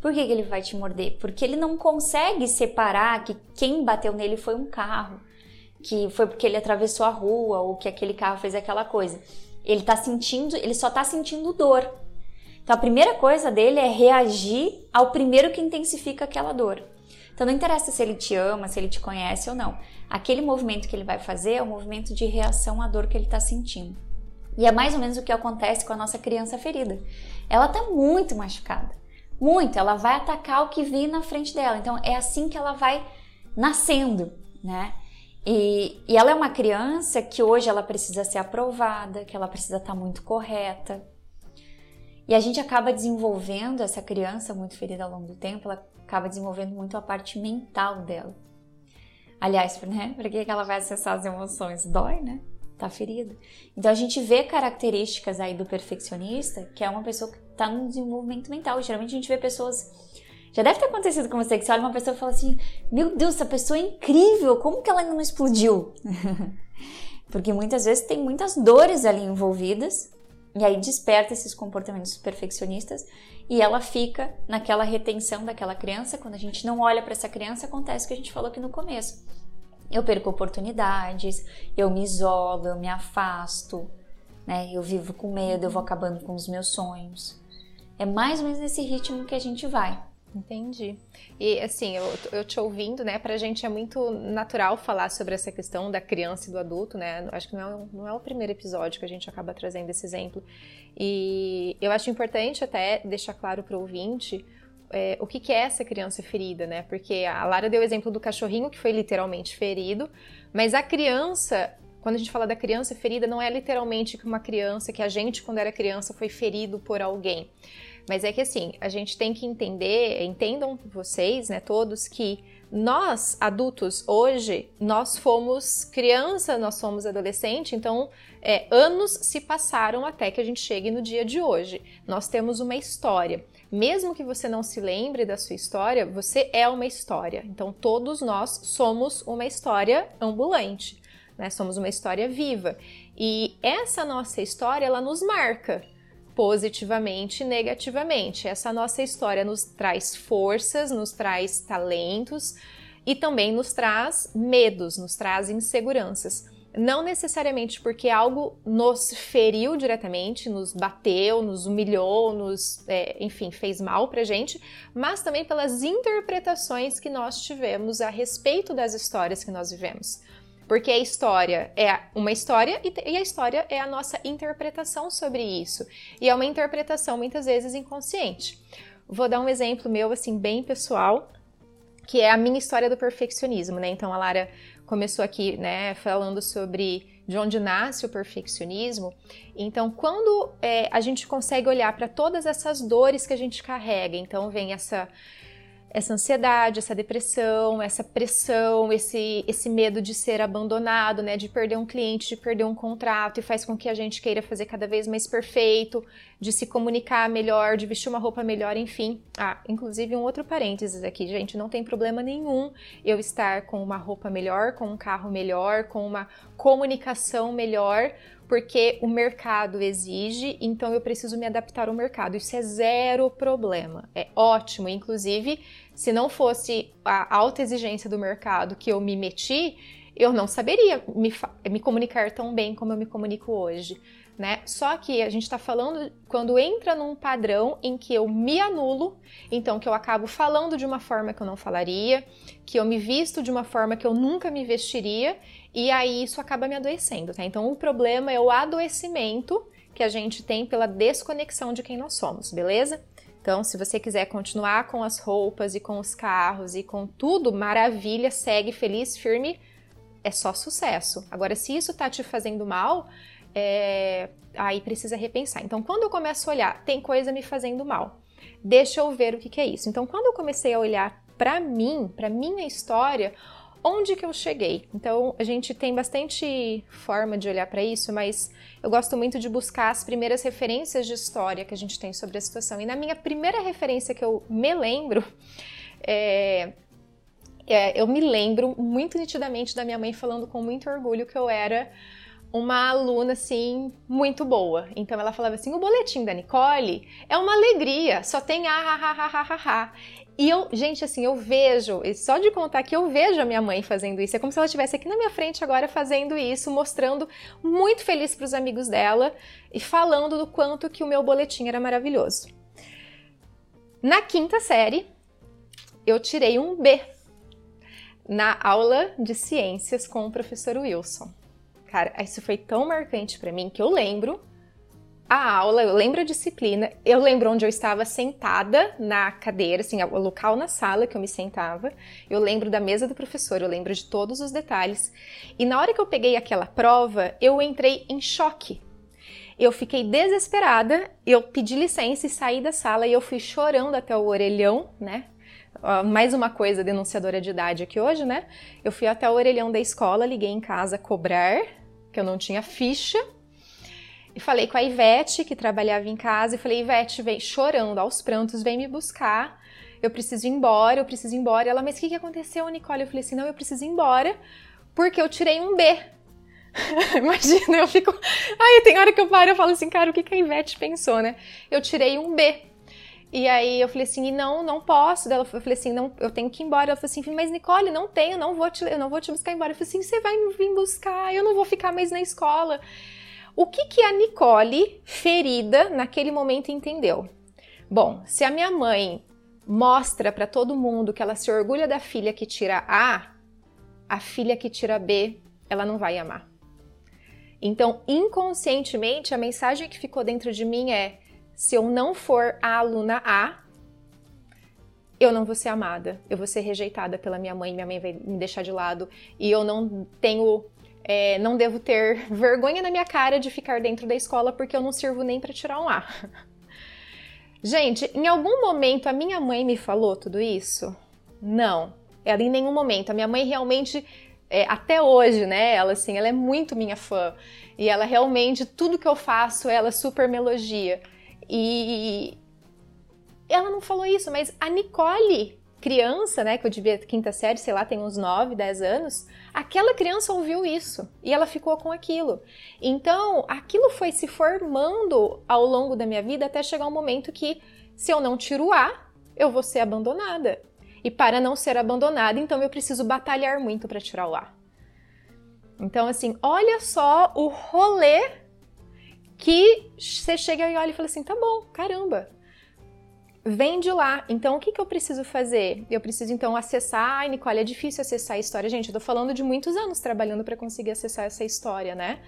Por que, que ele vai te morder? Porque ele não consegue separar que quem bateu nele foi um carro que foi porque ele atravessou a rua ou que aquele carro fez aquela coisa. Ele tá sentindo, ele só tá sentindo dor. Então a primeira coisa dele é reagir ao primeiro que intensifica aquela dor. Então não interessa se ele te ama, se ele te conhece ou não. Aquele movimento que ele vai fazer é o um movimento de reação à dor que ele está sentindo. E é mais ou menos o que acontece com a nossa criança ferida. Ela está muito machucada, muito. Ela vai atacar o que vem na frente dela. Então é assim que ela vai nascendo, né? E, e, ela é uma criança que hoje ela precisa ser aprovada, que ela precisa estar tá muito correta. E a gente acaba desenvolvendo essa criança muito ferida ao longo do tempo, ela acaba desenvolvendo muito a parte mental dela. Aliás, né? Por que ela vai acessar as emoções? Dói, né? Tá ferida. Então a gente vê características aí do perfeccionista, que é uma pessoa que tá no desenvolvimento mental. Geralmente a gente vê pessoas. Já deve ter acontecido com você, que você olha uma pessoa e fala assim: Meu Deus, essa pessoa é incrível, como que ela ainda não explodiu? [LAUGHS] Porque muitas vezes tem muitas dores ali envolvidas, e aí desperta esses comportamentos perfeccionistas e ela fica naquela retenção daquela criança. Quando a gente não olha para essa criança, acontece o que a gente falou aqui no começo. Eu perco oportunidades, eu me isolo, eu me afasto, né? Eu vivo com medo, eu vou acabando com os meus sonhos. É mais ou menos nesse ritmo que a gente vai. Entendi. E assim, eu, eu te ouvindo, né, pra gente é muito natural falar sobre essa questão da criança e do adulto, né? Acho que não é, não é o primeiro episódio que a gente acaba trazendo esse exemplo. E eu acho importante até deixar claro pro ouvinte é, o que, que é essa criança ferida, né? Porque a Lara deu o exemplo do cachorrinho que foi literalmente ferido, mas a criança, quando a gente fala da criança ferida, não é literalmente que uma criança que a gente, quando era criança, foi ferido por alguém. Mas é que assim, a gente tem que entender, entendam vocês, né, todos, que nós, adultos, hoje, nós fomos criança, nós somos adolescente, então é, anos se passaram até que a gente chegue no dia de hoje. Nós temos uma história. Mesmo que você não se lembre da sua história, você é uma história. Então, todos nós somos uma história ambulante, né? Somos uma história viva. E essa nossa história, ela nos marca positivamente e negativamente. Essa nossa história nos traz forças, nos traz talentos e também nos traz medos, nos traz inseguranças. Não necessariamente porque algo nos feriu diretamente, nos bateu, nos humilhou, nos, é, enfim, fez mal pra gente, mas também pelas interpretações que nós tivemos a respeito das histórias que nós vivemos. Porque a história é uma história e a história é a nossa interpretação sobre isso. E é uma interpretação muitas vezes inconsciente. Vou dar um exemplo meu, assim, bem pessoal, que é a minha história do perfeccionismo, né? Então a Lara começou aqui, né, falando sobre de onde nasce o perfeccionismo. Então, quando é, a gente consegue olhar para todas essas dores que a gente carrega, então vem essa essa ansiedade, essa depressão, essa pressão, esse, esse medo de ser abandonado, né, de perder um cliente, de perder um contrato, e faz com que a gente queira fazer cada vez mais perfeito, de se comunicar melhor, de vestir uma roupa melhor, enfim. Ah, inclusive um outro parênteses aqui, gente, não tem problema nenhum eu estar com uma roupa melhor, com um carro melhor, com uma comunicação melhor, porque o mercado exige, então eu preciso me adaptar ao mercado. Isso é zero problema, é ótimo. Inclusive, se não fosse a alta exigência do mercado que eu me meti, eu não saberia me, me comunicar tão bem como eu me comunico hoje. Né? Só que a gente está falando quando entra num padrão em que eu me anulo, então que eu acabo falando de uma forma que eu não falaria, que eu me visto de uma forma que eu nunca me vestiria, e aí isso acaba me adoecendo, tá? Então o problema é o adoecimento que a gente tem pela desconexão de quem nós somos, beleza? Então, se você quiser continuar com as roupas e com os carros e com tudo, maravilha, segue feliz, firme, é só sucesso. Agora, se isso tá te fazendo mal, é... aí precisa repensar. Então, quando eu começo a olhar, tem coisa me fazendo mal, deixa eu ver o que, que é isso. Então, quando eu comecei a olhar para mim, para minha história, onde que eu cheguei. Então, a gente tem bastante forma de olhar para isso, mas eu gosto muito de buscar as primeiras referências de história que a gente tem sobre a situação. E na minha primeira referência que eu me lembro, é, é, eu me lembro muito nitidamente da minha mãe falando com muito orgulho que eu era uma aluna assim muito boa. Então ela falava assim: "O boletim da Nicole é uma alegria, só tem a ha ha ha ha ha". E eu, gente, assim, eu vejo, só de contar que eu vejo a minha mãe fazendo isso, é como se ela estivesse aqui na minha frente agora fazendo isso, mostrando muito feliz para os amigos dela e falando do quanto que o meu boletim era maravilhoso. Na quinta série, eu tirei um B na aula de ciências com o professor Wilson. Cara, isso foi tão marcante para mim que eu lembro a aula, eu lembro a disciplina, eu lembro onde eu estava sentada na cadeira, assim, o local na sala que eu me sentava, eu lembro da mesa do professor, eu lembro de todos os detalhes. E na hora que eu peguei aquela prova, eu entrei em choque. eu fiquei desesperada, eu pedi licença e saí da sala e eu fui chorando até o orelhão, né? Mais uma coisa denunciadora de idade aqui hoje, né? Eu fui até o orelhão da escola, liguei em casa cobrar, que eu não tinha ficha, e falei com a Ivete, que trabalhava em casa, e falei, Ivete, vem chorando aos prantos, vem me buscar. Eu preciso ir embora, eu preciso ir embora. Ela, mas o que, que aconteceu, Nicole? Eu falei assim, não, eu preciso ir embora, porque eu tirei um B. [LAUGHS] Imagina, eu fico. Aí tem hora que eu paro e falo assim, cara, o que, que a Ivete pensou, né? Eu tirei um B. E aí eu falei assim, não, não posso. Ela, eu falei assim, não, eu tenho que ir embora. Ela falou assim, mas Nicole, não tenho, não vou te, eu não vou te buscar embora. Eu falei assim, você vai me vir buscar, eu não vou ficar mais na escola. O que, que a Nicole, ferida, naquele momento entendeu? Bom, se a minha mãe mostra para todo mundo que ela se orgulha da filha que tira A, a filha que tira B, ela não vai amar. Então, inconscientemente, a mensagem que ficou dentro de mim é: se eu não for a aluna A, eu não vou ser amada, eu vou ser rejeitada pela minha mãe, minha mãe vai me deixar de lado e eu não tenho é, não devo ter [LAUGHS] vergonha na minha cara de ficar dentro da escola porque eu não sirvo nem para tirar um A. [LAUGHS] Gente, em algum momento a minha mãe me falou tudo isso? Não. Ela em nenhum momento. A minha mãe realmente é, até hoje, né? Ela assim, ela é muito minha fã e ela realmente tudo que eu faço ela super me elogia. E ela não falou isso, mas a Nicole criança, né, que eu devia quinta série, sei lá, tem uns 9, 10 anos, aquela criança ouviu isso e ela ficou com aquilo. Então, aquilo foi se formando ao longo da minha vida até chegar um momento que se eu não tiro o A, eu vou ser abandonada. E para não ser abandonada, então eu preciso batalhar muito para tirar o A. Então, assim, olha só o rolê que você chega e olha e fala assim: tá bom, caramba, vem de lá. Então, o que, que eu preciso fazer? Eu preciso, então, acessar. Ai, Nicole, é difícil acessar a história. Gente, eu tô falando de muitos anos trabalhando para conseguir acessar essa história, né?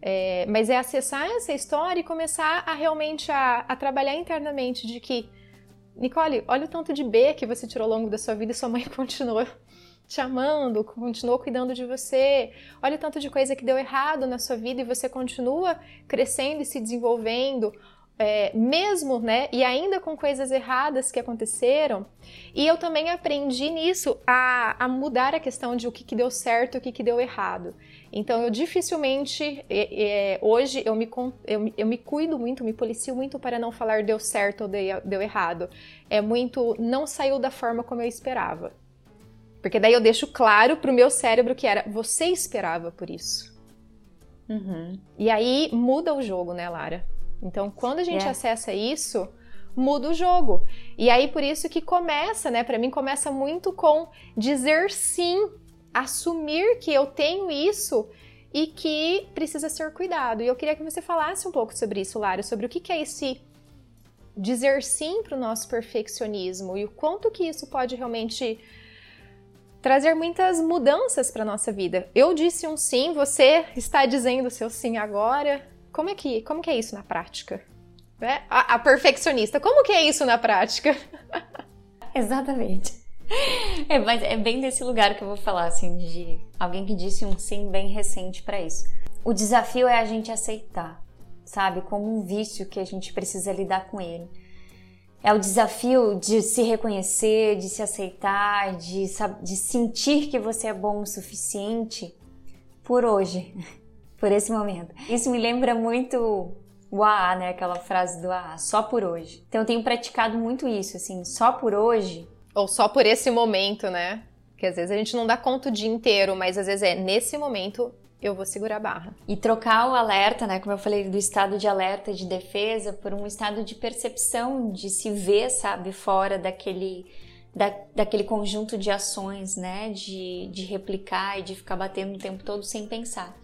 É, mas é acessar essa história e começar a realmente a, a, trabalhar internamente de que, Nicole, olha o tanto de B que você tirou ao longo da sua vida e sua mãe [LAUGHS] continuou te amando, continuou cuidando de você. Olha o tanto de coisa que deu errado na sua vida e você continua crescendo e se desenvolvendo é, mesmo, né, e ainda com coisas erradas que aconteceram. E eu também aprendi nisso a, a mudar a questão de o que, que deu certo e o que, que deu errado. Então eu dificilmente, é, é, hoje eu me, eu, eu me cuido muito, me policio muito para não falar deu certo ou deu, deu errado. É muito, não saiu da forma como eu esperava. Porque daí eu deixo claro pro meu cérebro que era, você esperava por isso. Uhum. E aí muda o jogo, né, Lara? Então, quando a gente é. acessa isso, muda o jogo. E aí por isso que começa, né, para mim começa muito com dizer sim, assumir que eu tenho isso e que precisa ser cuidado. E eu queria que você falasse um pouco sobre isso, Lara, sobre o que é esse dizer sim para o nosso perfeccionismo e o quanto que isso pode realmente trazer muitas mudanças para nossa vida. Eu disse um sim, você está dizendo seu sim agora. Como é que, como que é isso na prática? É, a, a perfeccionista, como que é isso na prática? [LAUGHS] Exatamente. É, mas é bem desse lugar que eu vou falar, assim, de alguém que disse um sim bem recente para isso. O desafio é a gente aceitar, sabe? Como um vício que a gente precisa lidar com ele. É o desafio de se reconhecer, de se aceitar, de, de sentir que você é bom o suficiente por hoje por esse momento. Isso me lembra muito o AA, né? Aquela frase do AA, só por hoje. Então eu tenho praticado muito isso, assim, só por hoje. Ou só por esse momento, né? Que às vezes a gente não dá conta o dia inteiro, mas às vezes é nesse momento eu vou segurar a barra. E trocar o alerta, né? Como eu falei, do estado de alerta de defesa por um estado de percepção, de se ver, sabe, fora daquele. Da, daquele conjunto de ações, né? De, de replicar e de ficar batendo o tempo todo sem pensar.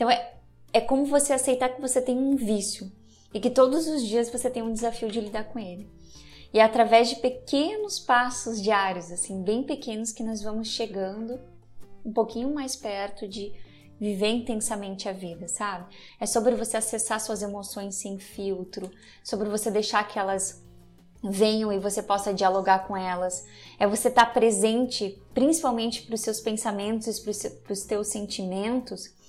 Então é, é como você aceitar que você tem um vício e que todos os dias você tem um desafio de lidar com ele. E é através de pequenos passos diários, assim, bem pequenos, que nós vamos chegando um pouquinho mais perto de viver intensamente a vida, sabe? É sobre você acessar suas emoções sem filtro, sobre você deixar que elas venham e você possa dialogar com elas. É você estar presente, principalmente para os seus pensamentos e para os teus sentimentos,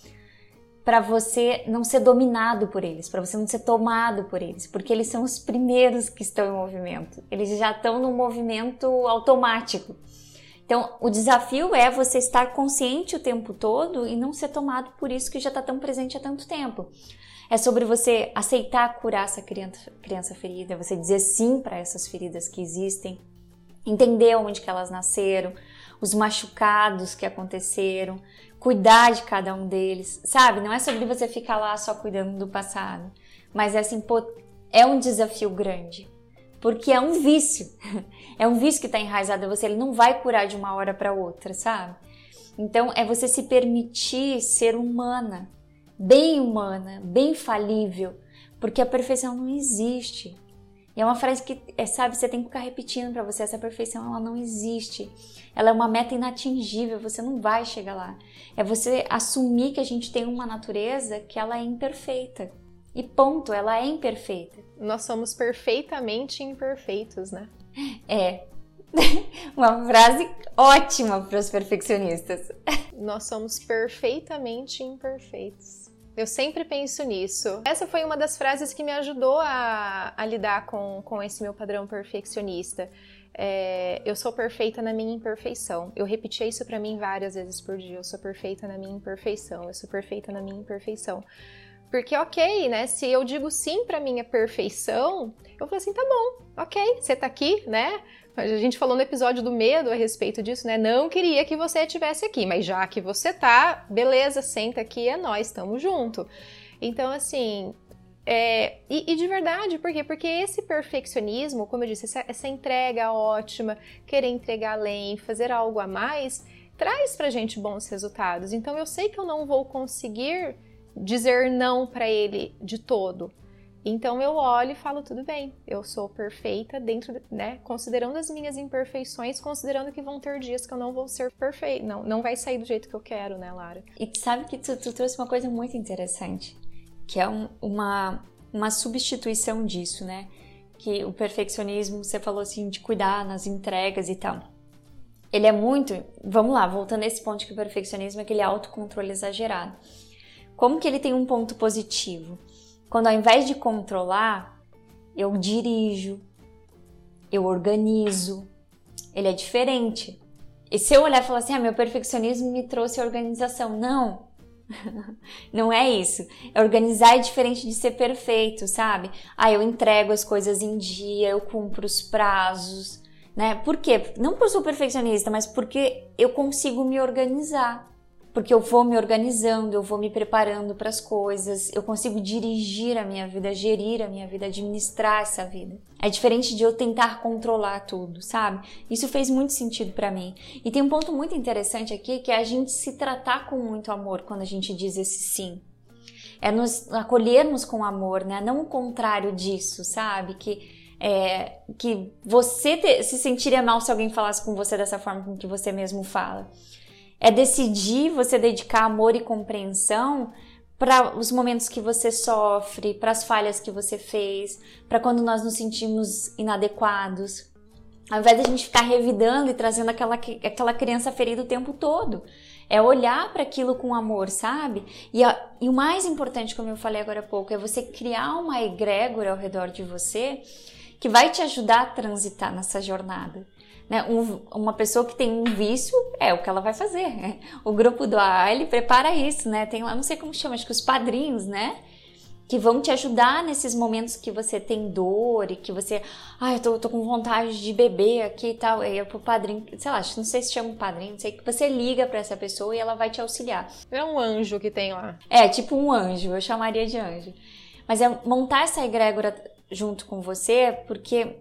para você não ser dominado por eles, para você não ser tomado por eles, porque eles são os primeiros que estão em movimento. Eles já estão no movimento automático. Então, o desafio é você estar consciente o tempo todo e não ser tomado por isso que já está tão presente há tanto tempo. É sobre você aceitar curar essa criança, criança ferida, você dizer sim para essas feridas que existem, entender onde que elas nasceram, os machucados que aconteceram, cuidar de cada um deles, sabe? Não é sobre você ficar lá só cuidando do passado, mas é assim, pô, é um desafio grande, porque é um vício, [LAUGHS] é um vício que está enraizado em você, ele não vai curar de uma hora para outra, sabe? Então é você se permitir ser humana, bem humana, bem falível, porque a perfeição não existe. E é uma frase que, é, sabe, você tem que ficar repetindo para você, essa perfeição ela não existe. Ela é uma meta inatingível, você não vai chegar lá. É você assumir que a gente tem uma natureza que ela é imperfeita. E ponto, ela é imperfeita. Nós somos perfeitamente imperfeitos, né? É. [LAUGHS] Uma frase ótima para os perfeccionistas. Nós somos perfeitamente imperfeitos. Eu sempre penso nisso. Essa foi uma das frases que me ajudou a, a lidar com, com esse meu padrão perfeccionista. É, eu sou perfeita na minha imperfeição. Eu repetia isso para mim várias vezes por dia. Eu sou perfeita na minha imperfeição. Eu sou perfeita na minha imperfeição. Porque, ok, né? Se eu digo sim pra minha perfeição, eu falo assim, tá bom, ok, você tá aqui, né? A gente falou no episódio do medo a respeito disso, né? Não queria que você estivesse aqui, mas já que você tá, beleza, senta aqui, é nós, estamos junto. Então, assim, é, e, e, de verdade, por quê? Porque esse perfeccionismo, como eu disse, essa, essa, entrega ótima, querer entregar além, fazer algo a mais, traz pra gente bons resultados. Então eu sei que eu não vou conseguir dizer não para ele de todo. Então eu olho e falo tudo bem, eu sou perfeita dentro, né, considerando as minhas imperfeições, considerando que vão ter dias que eu não vou ser perfeita, não, não vai sair do jeito que eu quero, né, Lara? E sabe que tu, tu trouxe uma coisa muito interessante, que é um, uma uma substituição disso, né? Que o perfeccionismo, você falou assim, de cuidar nas entregas e tal. Ele é muito, vamos lá, voltando a esse ponto que o perfeccionismo é aquele autocontrole exagerado. Como que ele tem um ponto positivo? Quando ao invés de controlar, eu dirijo, eu organizo, ele é diferente. E se eu olhar e falar assim, ah, meu perfeccionismo me trouxe organização. Não, [LAUGHS] não é isso. É organizar é diferente de ser perfeito, sabe? Ah, eu entrego as coisas em dia, eu cumpro os prazos, né? Por quê? Não porque eu sou perfeccionista, mas porque eu consigo me organizar porque eu vou me organizando, eu vou me preparando para as coisas, eu consigo dirigir a minha vida, gerir a minha vida, administrar essa vida. É diferente de eu tentar controlar tudo, sabe? Isso fez muito sentido para mim. E tem um ponto muito interessante aqui que é a gente se tratar com muito amor quando a gente diz esse sim. É nos acolhermos com amor, né? Não o contrário disso, sabe? Que é, que você te, se sentiria mal se alguém falasse com você dessa forma com que você mesmo fala. É decidir você dedicar amor e compreensão para os momentos que você sofre, para as falhas que você fez, para quando nós nos sentimos inadequados. Ao invés de a gente ficar revidando e trazendo aquela, aquela criança ferida o tempo todo. É olhar para aquilo com amor, sabe? E, a, e o mais importante, como eu falei agora há pouco, é você criar uma egrégora ao redor de você que vai te ajudar a transitar nessa jornada. Né? Um, uma pessoa que tem um vício é o que ela vai fazer. Né? O grupo do AA ele prepara isso, né? Tem lá, não sei como chama, acho que os padrinhos, né? Que vão te ajudar nesses momentos que você tem dor e que você, ah, eu tô, tô com vontade de beber aqui e tal. Aí é pro padrinho, sei lá, não sei se chama um padrinho, não sei, que você liga para essa pessoa e ela vai te auxiliar. É um anjo que tem lá. É, tipo um anjo, eu chamaria de anjo. Mas é montar essa egrégora junto com você, porque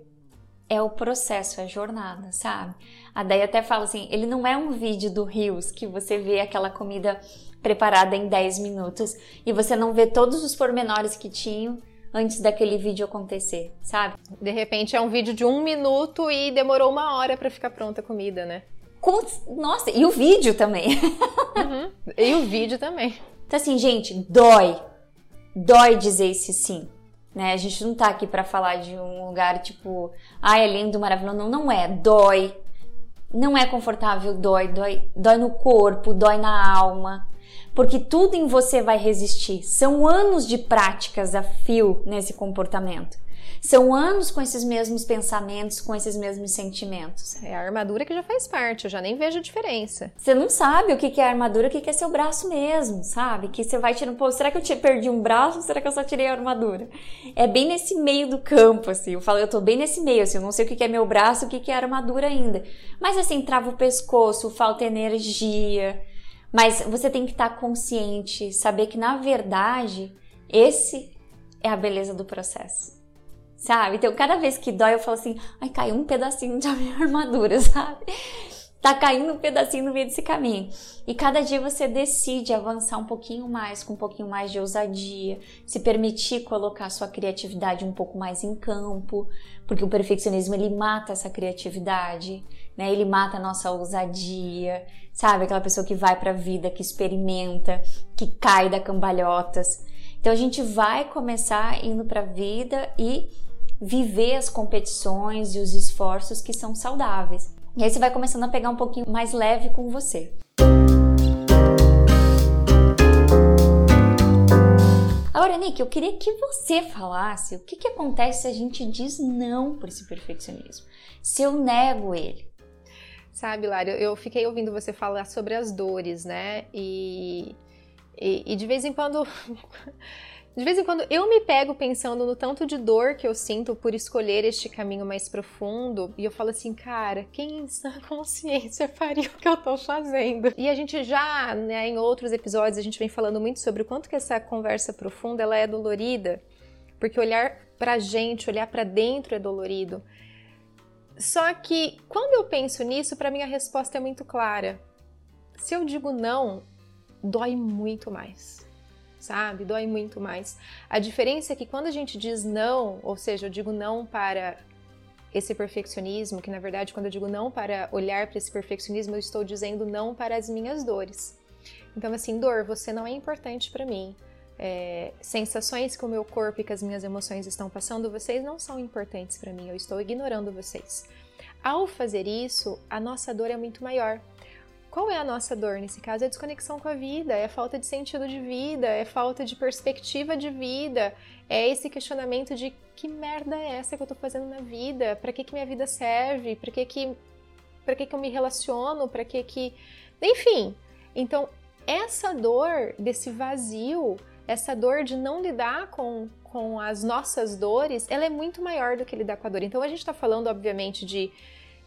é o processo, é a jornada, sabe? A Day até fala assim, ele não é um vídeo do Rios que você vê aquela comida preparada em 10 minutos e você não vê todos os pormenores que tinham antes daquele vídeo acontecer, sabe? De repente é um vídeo de um minuto e demorou uma hora para ficar pronta a comida, né? Com... Nossa, e o vídeo também. Uhum. E o vídeo também. Então assim, gente, dói. Dói dizer esse sim. Né? A gente não tá aqui para falar de um lugar tipo, ah, é lindo, maravilhoso. Não, não é. Dói. Não é confortável, dói, dói, dói no corpo, dói na alma. porque tudo em você vai resistir. São anos de práticas a fio nesse comportamento. São anos com esses mesmos pensamentos, com esses mesmos sentimentos. É a armadura que já faz parte, eu já nem vejo a diferença. Você não sabe o que é armadura, o que é seu braço mesmo, sabe? Que você vai tirando, pô, será que eu te perdi um braço ou será que eu só tirei a armadura? É bem nesse meio do campo, assim. Eu falo, eu tô bem nesse meio, assim, eu não sei o que é meu braço, o que é armadura ainda. Mas assim, trava o pescoço, falta energia. Mas você tem que estar consciente, saber que na verdade, esse é a beleza do processo sabe? Então, cada vez que dói, eu falo assim, ai, caiu um pedacinho da minha [LAUGHS] armadura, sabe? Tá caindo um pedacinho no meio desse caminho. E cada dia você decide avançar um pouquinho mais, com um pouquinho mais de ousadia, se permitir colocar sua criatividade um pouco mais em campo, porque o perfeccionismo ele mata essa criatividade, né? Ele mata a nossa ousadia, sabe? Aquela pessoa que vai para a vida, que experimenta, que cai da cambalhotas. Então a gente vai começar indo para a vida e viver as competições e os esforços que são saudáveis. E aí você vai começando a pegar um pouquinho mais leve com você. Agora, Nick, eu queria que você falasse o que, que acontece se a gente diz não para esse perfeccionismo, se eu nego ele. Sabe, Lara, eu fiquei ouvindo você falar sobre as dores, né? E, e, e de vez em quando [LAUGHS] De vez em quando eu me pego pensando no tanto de dor que eu sinto por escolher este caminho mais profundo e eu falo assim, cara, quem em sã [LAUGHS] consciência faria o que eu tô fazendo? E a gente já, né, em outros episódios, a gente vem falando muito sobre o quanto que essa conversa profunda ela é dolorida, porque olhar pra gente, olhar para dentro é dolorido. Só que quando eu penso nisso, para mim a resposta é muito clara. Se eu digo não, dói muito mais sabe? Dói muito mais. A diferença é que quando a gente diz não, ou seja, eu digo não para esse perfeccionismo, que na verdade, quando eu digo não para olhar para esse perfeccionismo, eu estou dizendo não para as minhas dores. Então, assim, dor, você não é importante para mim. É, sensações que o meu corpo e que as minhas emoções estão passando, vocês não são importantes para mim, eu estou ignorando vocês. Ao fazer isso, a nossa dor é muito maior, qual é a nossa dor nesse caso? É a desconexão com a vida, é falta de sentido de vida, é falta de perspectiva de vida, é esse questionamento de que merda é essa que eu tô fazendo na vida? Para que que minha vida serve? Para que que para que que eu me relaciono? Para que que enfim. Então, essa dor desse vazio, essa dor de não lidar com, com as nossas dores, ela é muito maior do que lidar com a dor. Então, a gente está falando, obviamente, de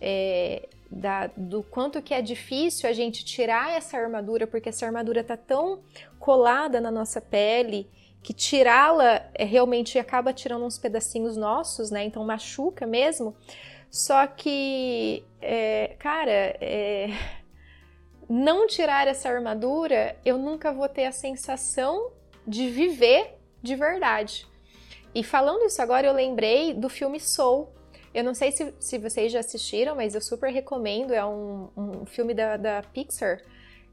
é, da, do quanto que é difícil a gente tirar essa armadura, porque essa armadura está tão colada na nossa pele que tirá-la é, realmente acaba tirando uns pedacinhos nossos, né? Então machuca mesmo. Só que, é, cara, é, não tirar essa armadura, eu nunca vou ter a sensação de viver de verdade. E falando isso agora, eu lembrei do filme Soul, eu não sei se, se vocês já assistiram, mas eu super recomendo. É um, um filme da, da Pixar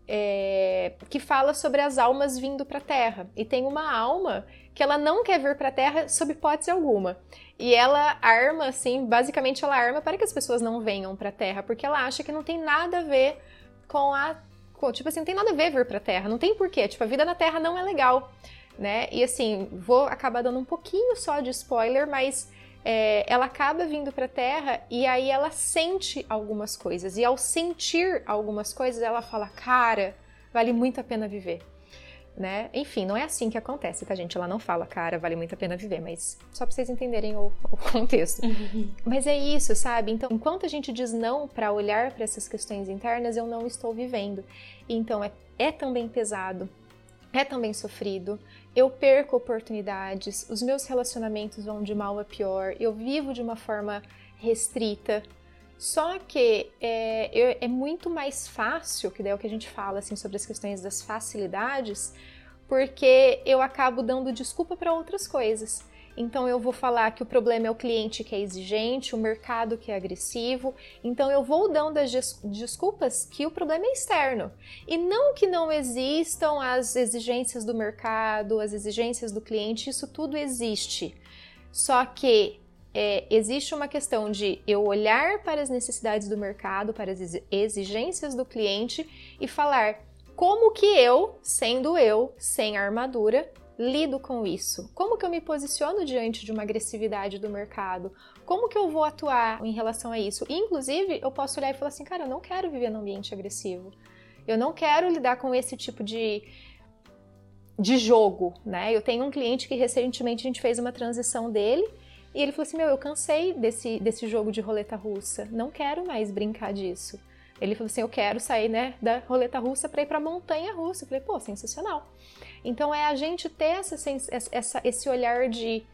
é, que fala sobre as almas vindo para a Terra. E tem uma alma que ela não quer vir para a Terra sob hipótese alguma. E ela arma, assim, basicamente ela arma para que as pessoas não venham para a Terra, porque ela acha que não tem nada a ver com a. Com, tipo assim, não tem nada a ver vir para a Terra, não tem porquê. Tipo, a vida na Terra não é legal, né? E assim, vou acabar dando um pouquinho só de spoiler, mas é, ela acaba vindo para a Terra e aí ela sente algumas coisas. E ao sentir algumas coisas, ela fala: Cara, vale muito a pena viver. Né? Enfim, não é assim que acontece, tá, gente? Ela não fala, cara, vale muito a pena viver, mas só pra vocês entenderem o, o contexto. Uhum. Mas é isso, sabe? Então, enquanto a gente diz não para olhar para essas questões internas, eu não estou vivendo. Então, é, é também pesado, é também sofrido, eu perco oportunidades, os meus relacionamentos vão de mal a pior, eu vivo de uma forma restrita. Só que é, é muito mais fácil, que é o que a gente fala assim, sobre as questões das facilidades, porque eu acabo dando desculpa para outras coisas. Então eu vou falar que o problema é o cliente que é exigente, o mercado que é agressivo. Então eu vou dando as desculpas que o problema é externo. E não que não existam as exigências do mercado, as exigências do cliente, isso tudo existe. Só que é, existe uma questão de eu olhar para as necessidades do mercado, para as exigências do cliente e falar como que eu, sendo eu, sem armadura, lido com isso? Como que eu me posiciono diante de uma agressividade do mercado? Como que eu vou atuar em relação a isso? inclusive, eu posso olhar e falar assim, cara, eu não quero viver num ambiente agressivo. Eu não quero lidar com esse tipo de de jogo, né? Eu tenho um cliente que recentemente a gente fez uma transição dele e ele falou assim: Meu, eu cansei desse, desse jogo de roleta russa, não quero mais brincar disso. Ele falou assim: Eu quero sair né, da roleta russa para ir para montanha russa. Eu falei: Pô, sensacional. Então é a gente ter essa, essa esse olhar de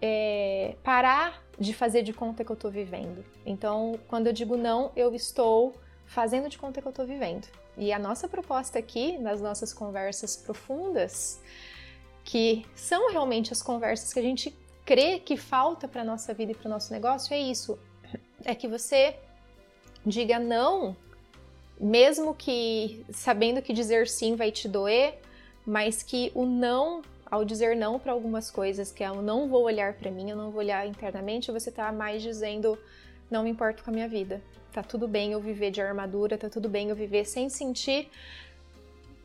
é, parar de fazer de conta que eu estou vivendo. Então, quando eu digo não, eu estou fazendo de conta que eu estou vivendo. E a nossa proposta aqui, nas nossas conversas profundas, que são realmente as conversas que a gente crê que falta para nossa vida e para o nosso negócio, é isso. É que você diga não, mesmo que sabendo que dizer sim vai te doer, mas que o não, ao dizer não para algumas coisas, que é eu não vou olhar para mim, eu não vou olhar internamente, você está mais dizendo não me importo com a minha vida. Tá tudo bem eu viver de armadura, tá tudo bem eu viver sem sentir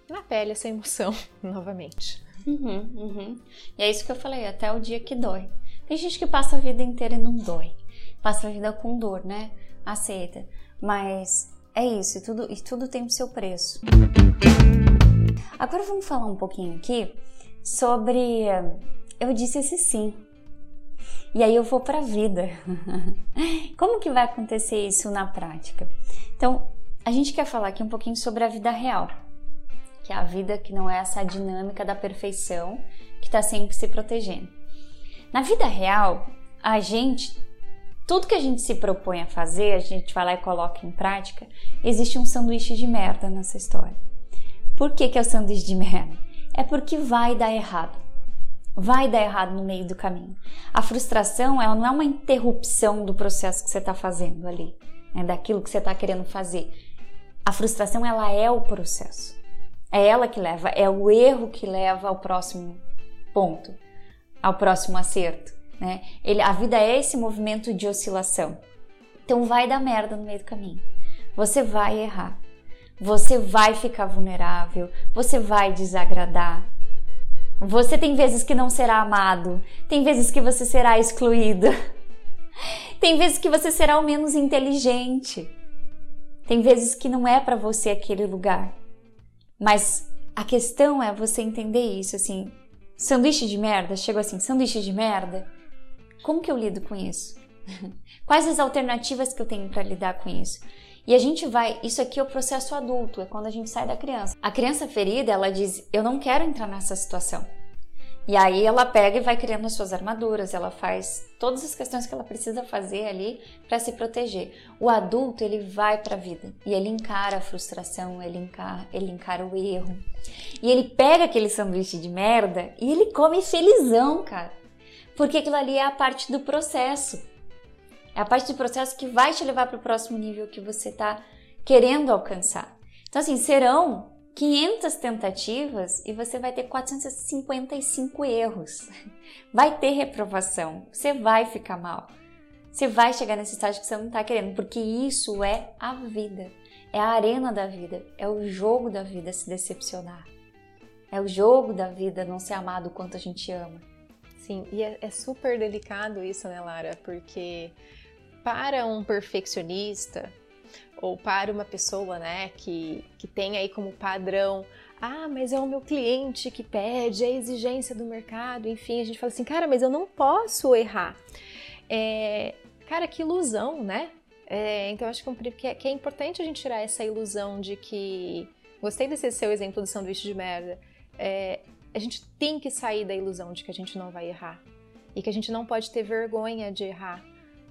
na pele essa emoção [LAUGHS] novamente. Uhum, uhum. E é isso que eu falei, até o dia que dói. Tem gente que passa a vida inteira e não dói. Passa a vida com dor, né? Aceita. Mas é isso, e tudo, e tudo tem o seu preço. Agora vamos falar um pouquinho aqui sobre. Eu disse esse sim e aí eu vou para a vida. [LAUGHS] Como que vai acontecer isso na prática? Então, a gente quer falar aqui um pouquinho sobre a vida real, que é a vida que não é essa dinâmica da perfeição que está sempre se protegendo. Na vida real, a gente, tudo que a gente se propõe a fazer, a gente vai lá e coloca em prática, existe um sanduíche de merda nessa história. Por que, que é o sanduíche de merda? É porque vai dar errado vai dar errado no meio do caminho. A frustração, ela não é uma interrupção do processo que você está fazendo ali, né, daquilo que você está querendo fazer. A frustração, ela é o processo. É ela que leva, é o erro que leva ao próximo ponto, ao próximo acerto. Né? Ele, a vida é esse movimento de oscilação. Então vai dar merda no meio do caminho. Você vai errar. Você vai ficar vulnerável, você vai desagradar, você tem vezes que não será amado, tem vezes que você será excluído, [LAUGHS] tem vezes que você será o menos inteligente, tem vezes que não é para você aquele lugar. Mas a questão é você entender isso assim. Sanduíche de merda, chegou assim, sanduíche de merda. Como que eu lido com isso? [LAUGHS] Quais as alternativas que eu tenho para lidar com isso? E a gente vai, isso aqui é o processo adulto, é quando a gente sai da criança. A criança ferida, ela diz: "Eu não quero entrar nessa situação". E aí ela pega e vai criando as suas armaduras, ela faz todas as questões que ela precisa fazer ali para se proteger. O adulto, ele vai para a vida e ele encara a frustração, ele encara, ele encara o erro. E ele pega aquele sanduíche de merda e ele come felizão, cara. Porque aquilo ali é a parte do processo. É a parte do processo que vai te levar para o próximo nível que você está querendo alcançar. Então, assim, serão 500 tentativas e você vai ter 455 erros. [LAUGHS] Vai ter reprovação, você vai ficar mal. Você vai chegar nesse estágio que você não está querendo, porque isso é a vida. É a arena da vida, é o jogo da vida se decepcionar. É o jogo da vida não ser amado quanto a gente ama. Sim, e é, é super delicado isso, né, Lara? Porque para um perfeccionista ou para uma pessoa, né, que, que tem aí como padrão, ah, mas é o meu cliente que pede, é a exigência do mercado, enfim, a gente fala assim, cara, mas eu não posso errar. É, cara, que ilusão, né? É, então, acho que é, que é importante a gente tirar essa ilusão de que. Gostei desse seu exemplo do sanduíche de merda. É, a gente tem que sair da ilusão de que a gente não vai errar e que a gente não pode ter vergonha de errar.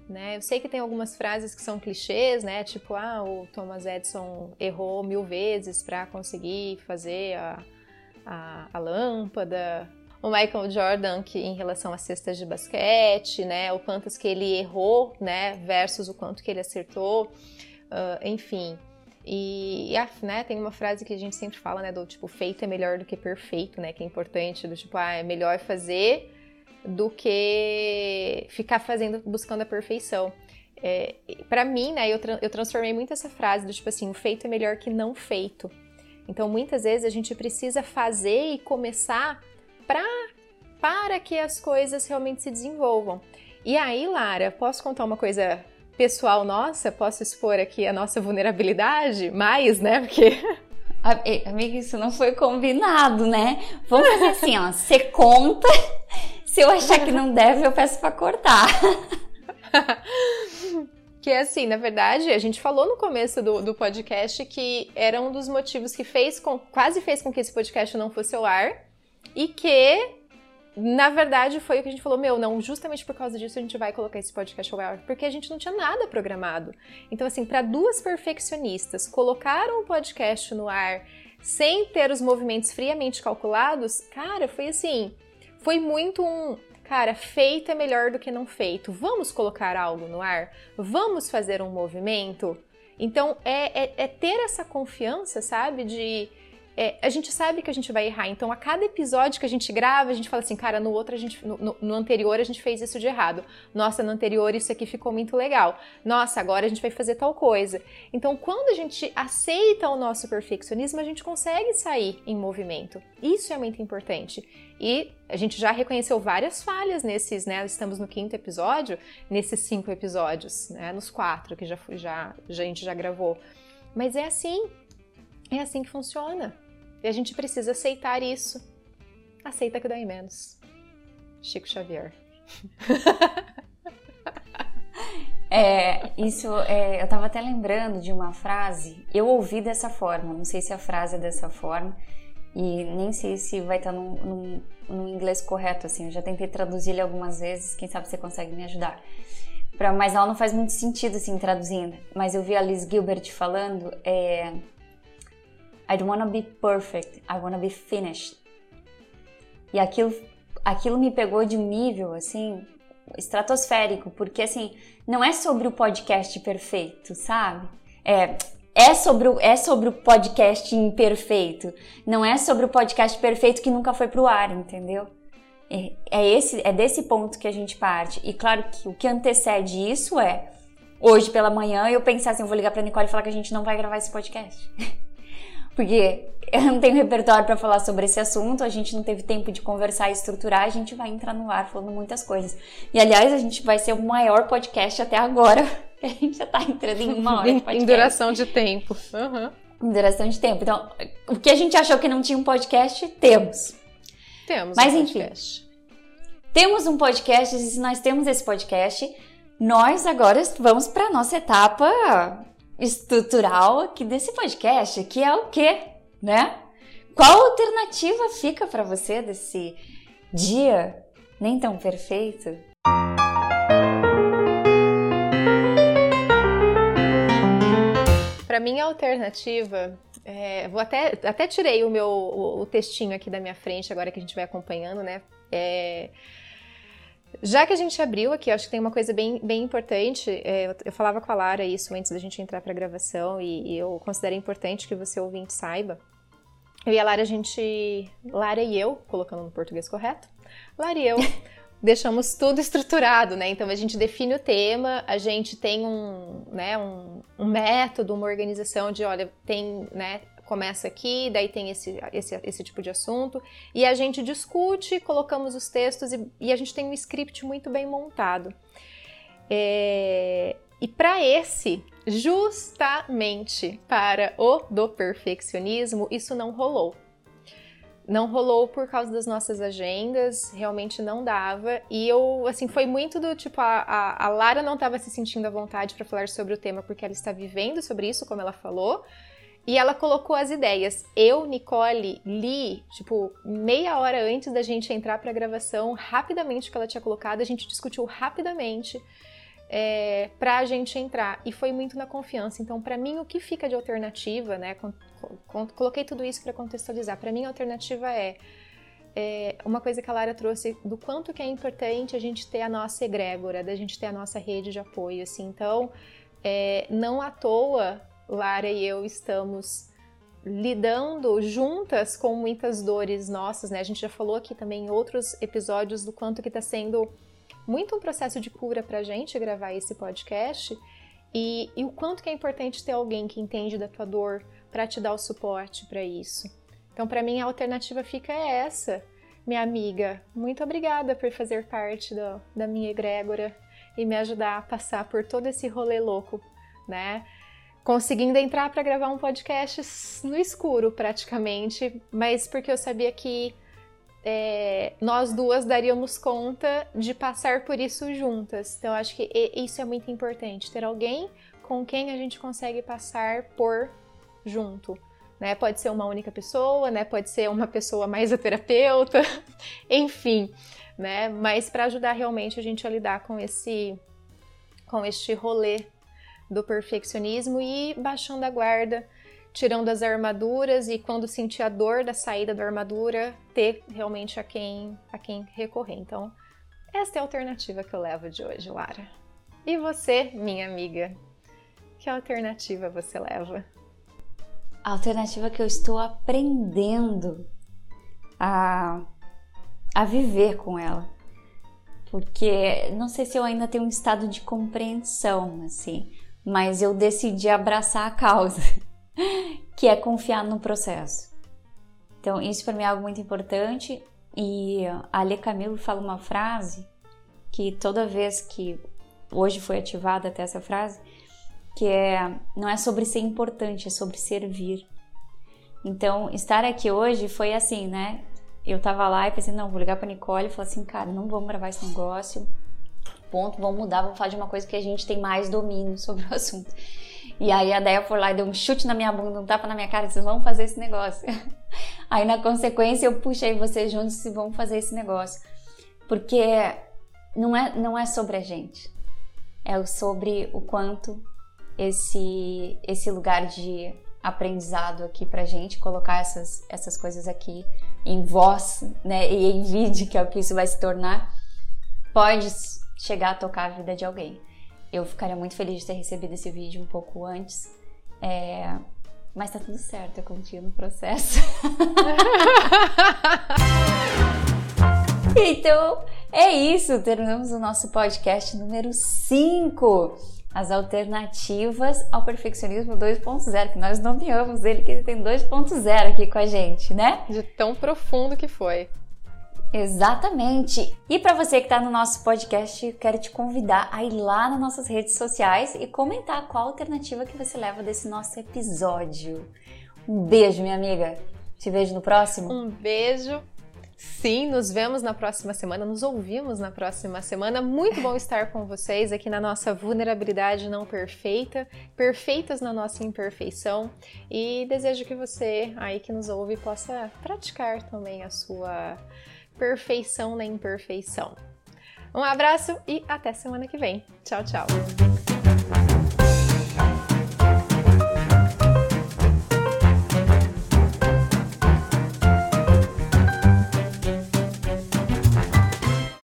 Né? Eu sei que tem algumas frases que são clichês, né? Tipo, ah, o Thomas Edison errou mil vezes para conseguir fazer a, a, a, lâmpada. O Michael Jordan, que em relação às cestas de basquete, né? O quantas que ele errou, né? Versus o quanto que ele acertou. Uh, enfim. E, e né, tem uma frase que a gente sempre fala, né? Do tipo, feito é melhor do que perfeito, né? Que é importante, do tipo, ah, é melhor fazer do que ficar fazendo, buscando a perfeição. É, para mim, né, eu, tra eu transformei muito essa frase do tipo assim, o feito é melhor que não feito. Então, muitas vezes a gente precisa fazer e começar pra, para que as coisas realmente se desenvolvam. E aí, Lara, posso contar uma coisa pessoal nossa? Posso expor aqui a nossa vulnerabilidade? Mais, né? Porque. [LAUGHS] Amiga, isso não foi combinado, né? Vamos fazer assim, ó. Você conta. Se eu achar que não deve, eu peço pra cortar. [LAUGHS] Que é assim, na verdade, a gente falou no começo do, do podcast que era um dos motivos que fez com, quase fez com que esse podcast não fosse ao ar e que, na verdade, foi o que a gente falou, meu, não, justamente por causa disso a gente vai colocar esse podcast ao ar, porque a gente não tinha nada programado. Então, assim, para duas perfeccionistas colocaram o podcast no ar sem ter os movimentos friamente calculados, cara, foi assim, foi muito um Cara, feito é melhor do que não feito. Vamos colocar algo no ar? Vamos fazer um movimento? Então, é, é, é ter essa confiança, sabe? De é, a gente sabe que a gente vai errar. Então, a cada episódio que a gente grava, a gente fala assim, cara, no outro a gente, no, no, anterior a gente fez isso de errado. Nossa, no anterior isso aqui ficou muito legal. Nossa, agora a gente vai fazer tal coisa. Então, quando a gente aceita o nosso perfeccionismo, a gente consegue sair em movimento. Isso é muito importante. E a gente já reconheceu várias falhas nesses, né? Estamos no quinto episódio, nesses cinco episódios, né? Nos quatro que já, já, já a gente já gravou. Mas é assim, é assim que funciona. E a gente precisa aceitar isso. Aceita que dói menos. Chico Xavier. [LAUGHS] É, isso, é, eu estava até lembrando de uma frase, eu ouvi dessa forma, não sei se a frase é dessa forma, e nem sei se vai estar num, num, num inglês correto, assim, eu já tentei traduzir ele algumas vezes, quem sabe você consegue me ajudar. Pra, mas ela não faz muito sentido, assim, traduzindo, mas eu vi a Liz Gilbert falando, é, I don't wanna be perfect, I wanna be finished. E aquilo, aquilo me pegou de um nível, assim, estratosférico, porque, assim, não é sobre o podcast perfeito, sabe? É, é sobre, o, é sobre o podcast imperfeito, não é sobre o podcast perfeito que nunca foi pro ar, entendeu? É, é, esse, é desse ponto que a gente parte. E claro que o que antecede isso é hoje pela manhã eu pensar assim, eu vou ligar pra Nicole e falar que a gente não vai gravar esse podcast. [LAUGHS] porque [LAUGHS] eu não tenho repertório para falar sobre esse assunto, a gente não teve tempo de conversar e estruturar, a gente vai entrar no ar falando muitas coisas. E aliás, a gente vai ser o maior podcast até agora, [LAUGHS] a gente já tá entrando em uma hora de [LAUGHS] podcast. Em duração de tempo. Uhum. Em duração de tempo. Então, o que a gente achou que não tinha um podcast, temos. Temos Mas, um podcast. enfim, temos um podcast, e se nós temos esse podcast, nós agora vamos para nossa etapa estrutural aqui desse podcast, que é o quê, né? Qual alternativa fica para você desse dia nem tão perfeito? Para mim, a alternativa é, vou até, até tirei o meu o, o, textinho aqui da minha frente agora que a gente vai acompanhando, né? É, já que a gente abriu aqui, acho que tem uma coisa bem, bem importante. É, eu falava com a Lara isso antes da gente entrar para a gravação e, e, eu considero importante que você ouvinte saiba. Eu e a Lara, a gente. Lara e eu, colocando no português correto, Lara e eu [LAUGHS] deixamos tudo estruturado, né? Então a gente define o tema, a gente tem um, né, um, um método, uma organização de, olha, tem, né, começa aqui, daí tem esse, esse, esse tipo de assunto, e a gente discute, colocamos os textos e, e a gente tem um script muito bem montado. É, e para esse, justamente para o do perfeccionismo, isso não rolou. Não rolou por causa das nossas agendas, realmente não dava. E eu, assim, foi muito do tipo: a, a, a Lara não estava se sentindo à vontade para falar sobre o tema porque ela está vivendo sobre isso, como ela falou. E ela colocou as ideias. Eu, Nicole, li, tipo, meia hora antes da gente entrar para a gravação, rapidamente o que ela tinha colocado, a gente discutiu rapidamente é, para a gente entrar. E foi muito na confiança. Então, para mim, o que fica de alternativa, né? coloquei tudo isso para contextualizar. Para mim, a alternativa é, é, uma coisa que a Lara trouxe do quanto que é importante a gente ter a nossa egrégora, da gente ter a nossa rede de apoio. Assim. Então, é, não à toa Lara e eu estamos lidando juntas com muitas dores nossas, né? A gente já falou aqui também em outros episódios do quanto que está sendo muito um processo de cura para a gente gravar esse podcast e, e, o quanto que é importante ter alguém que entende da tua dor, para te dar o suporte para isso. Então, para mim, a alternativa fica essa, minha amiga. Muito obrigada por fazer parte do, da minha egrégora e me ajudar a passar por todo esse rolê louco, né? Conseguindo entrar para gravar um podcast no escuro, praticamente, mas porque eu sabia que é, nós duas daríamos conta de passar por isso juntas. Então, acho que isso é muito importante, ter alguém com quem a gente consegue passar por junto. Né? Pode ser uma única pessoa, né? Pode ser uma pessoa mais a terapeuta, [LAUGHS] enfim, né? Mas para ajudar realmente a gente a lidar com esse com este rolê do perfeccionismo e baixando a guarda, tirando as armaduras e quando sentir a dor da saída da armadura, ter realmente a quem a quem recorrer. Então, esta é a alternativa que eu levo de hoje, Lara. E você, minha amiga, que alternativa você leva? A alternativa que eu estou aprendendo a, a viver com ela. Porque não sei se eu ainda tenho um estado de compreensão, assim, mas eu decidi abraçar a causa, [LAUGHS] que é confiar no processo. Então, isso para mim é algo muito importante. E a Ale Camilo fala uma frase que toda vez que hoje foi ativada até essa frase, que é não é sobre ser importante, é sobre servir. Então, estar aqui hoje foi assim, né? Eu tava lá e pensei, não, vou ligar pra Nicole e falar assim, cara, não vamos gravar esse negócio. Ponto, vamos mudar, vamos falar de uma coisa que a gente tem mais domínio sobre o assunto. E aí a Deia foi lá e deu um chute na minha bunda, um tapa na minha cara e disse, vamos fazer esse negócio. [LAUGHS] Aí na consequência eu puxei vocês juntos e vamos fazer esse negócio. Porque não é, não é sobre a gente, é sobre o quanto esse, esse lugar de aprendizado aqui pra gente, colocar essas, essas coisas aqui em voz, né, e em vídeo, que é o que isso vai se tornar, pode chegar a tocar a vida de alguém. Eu ficaria muito feliz de ter recebido esse vídeo um pouco antes, é, mas tá tudo certo, eu confio no processo. [LAUGHS] então, é isso, terminamos o nosso podcast número 5 as alternativas ao perfeccionismo 2.0, que nós nomeamos ele, que ele tem 2.0 aqui com a gente, né? De tão profundo que foi. Exatamente. E para você que está no nosso podcast, quero te convidar a ir lá nas nossas redes sociais e comentar qual alternativa que você leva desse nosso episódio. Um beijo, minha amiga. Te vejo no próximo. Um beijo Sim, nos vemos na próxima semana, nos ouvimos na próxima semana. Muito bom estar com vocês aqui na nossa vulnerabilidade não perfeita, perfeitas na nossa imperfeição. E desejo que você aí que nos ouve possa praticar também a sua perfeição na imperfeição. Um abraço e até semana que vem. Tchau, tchau.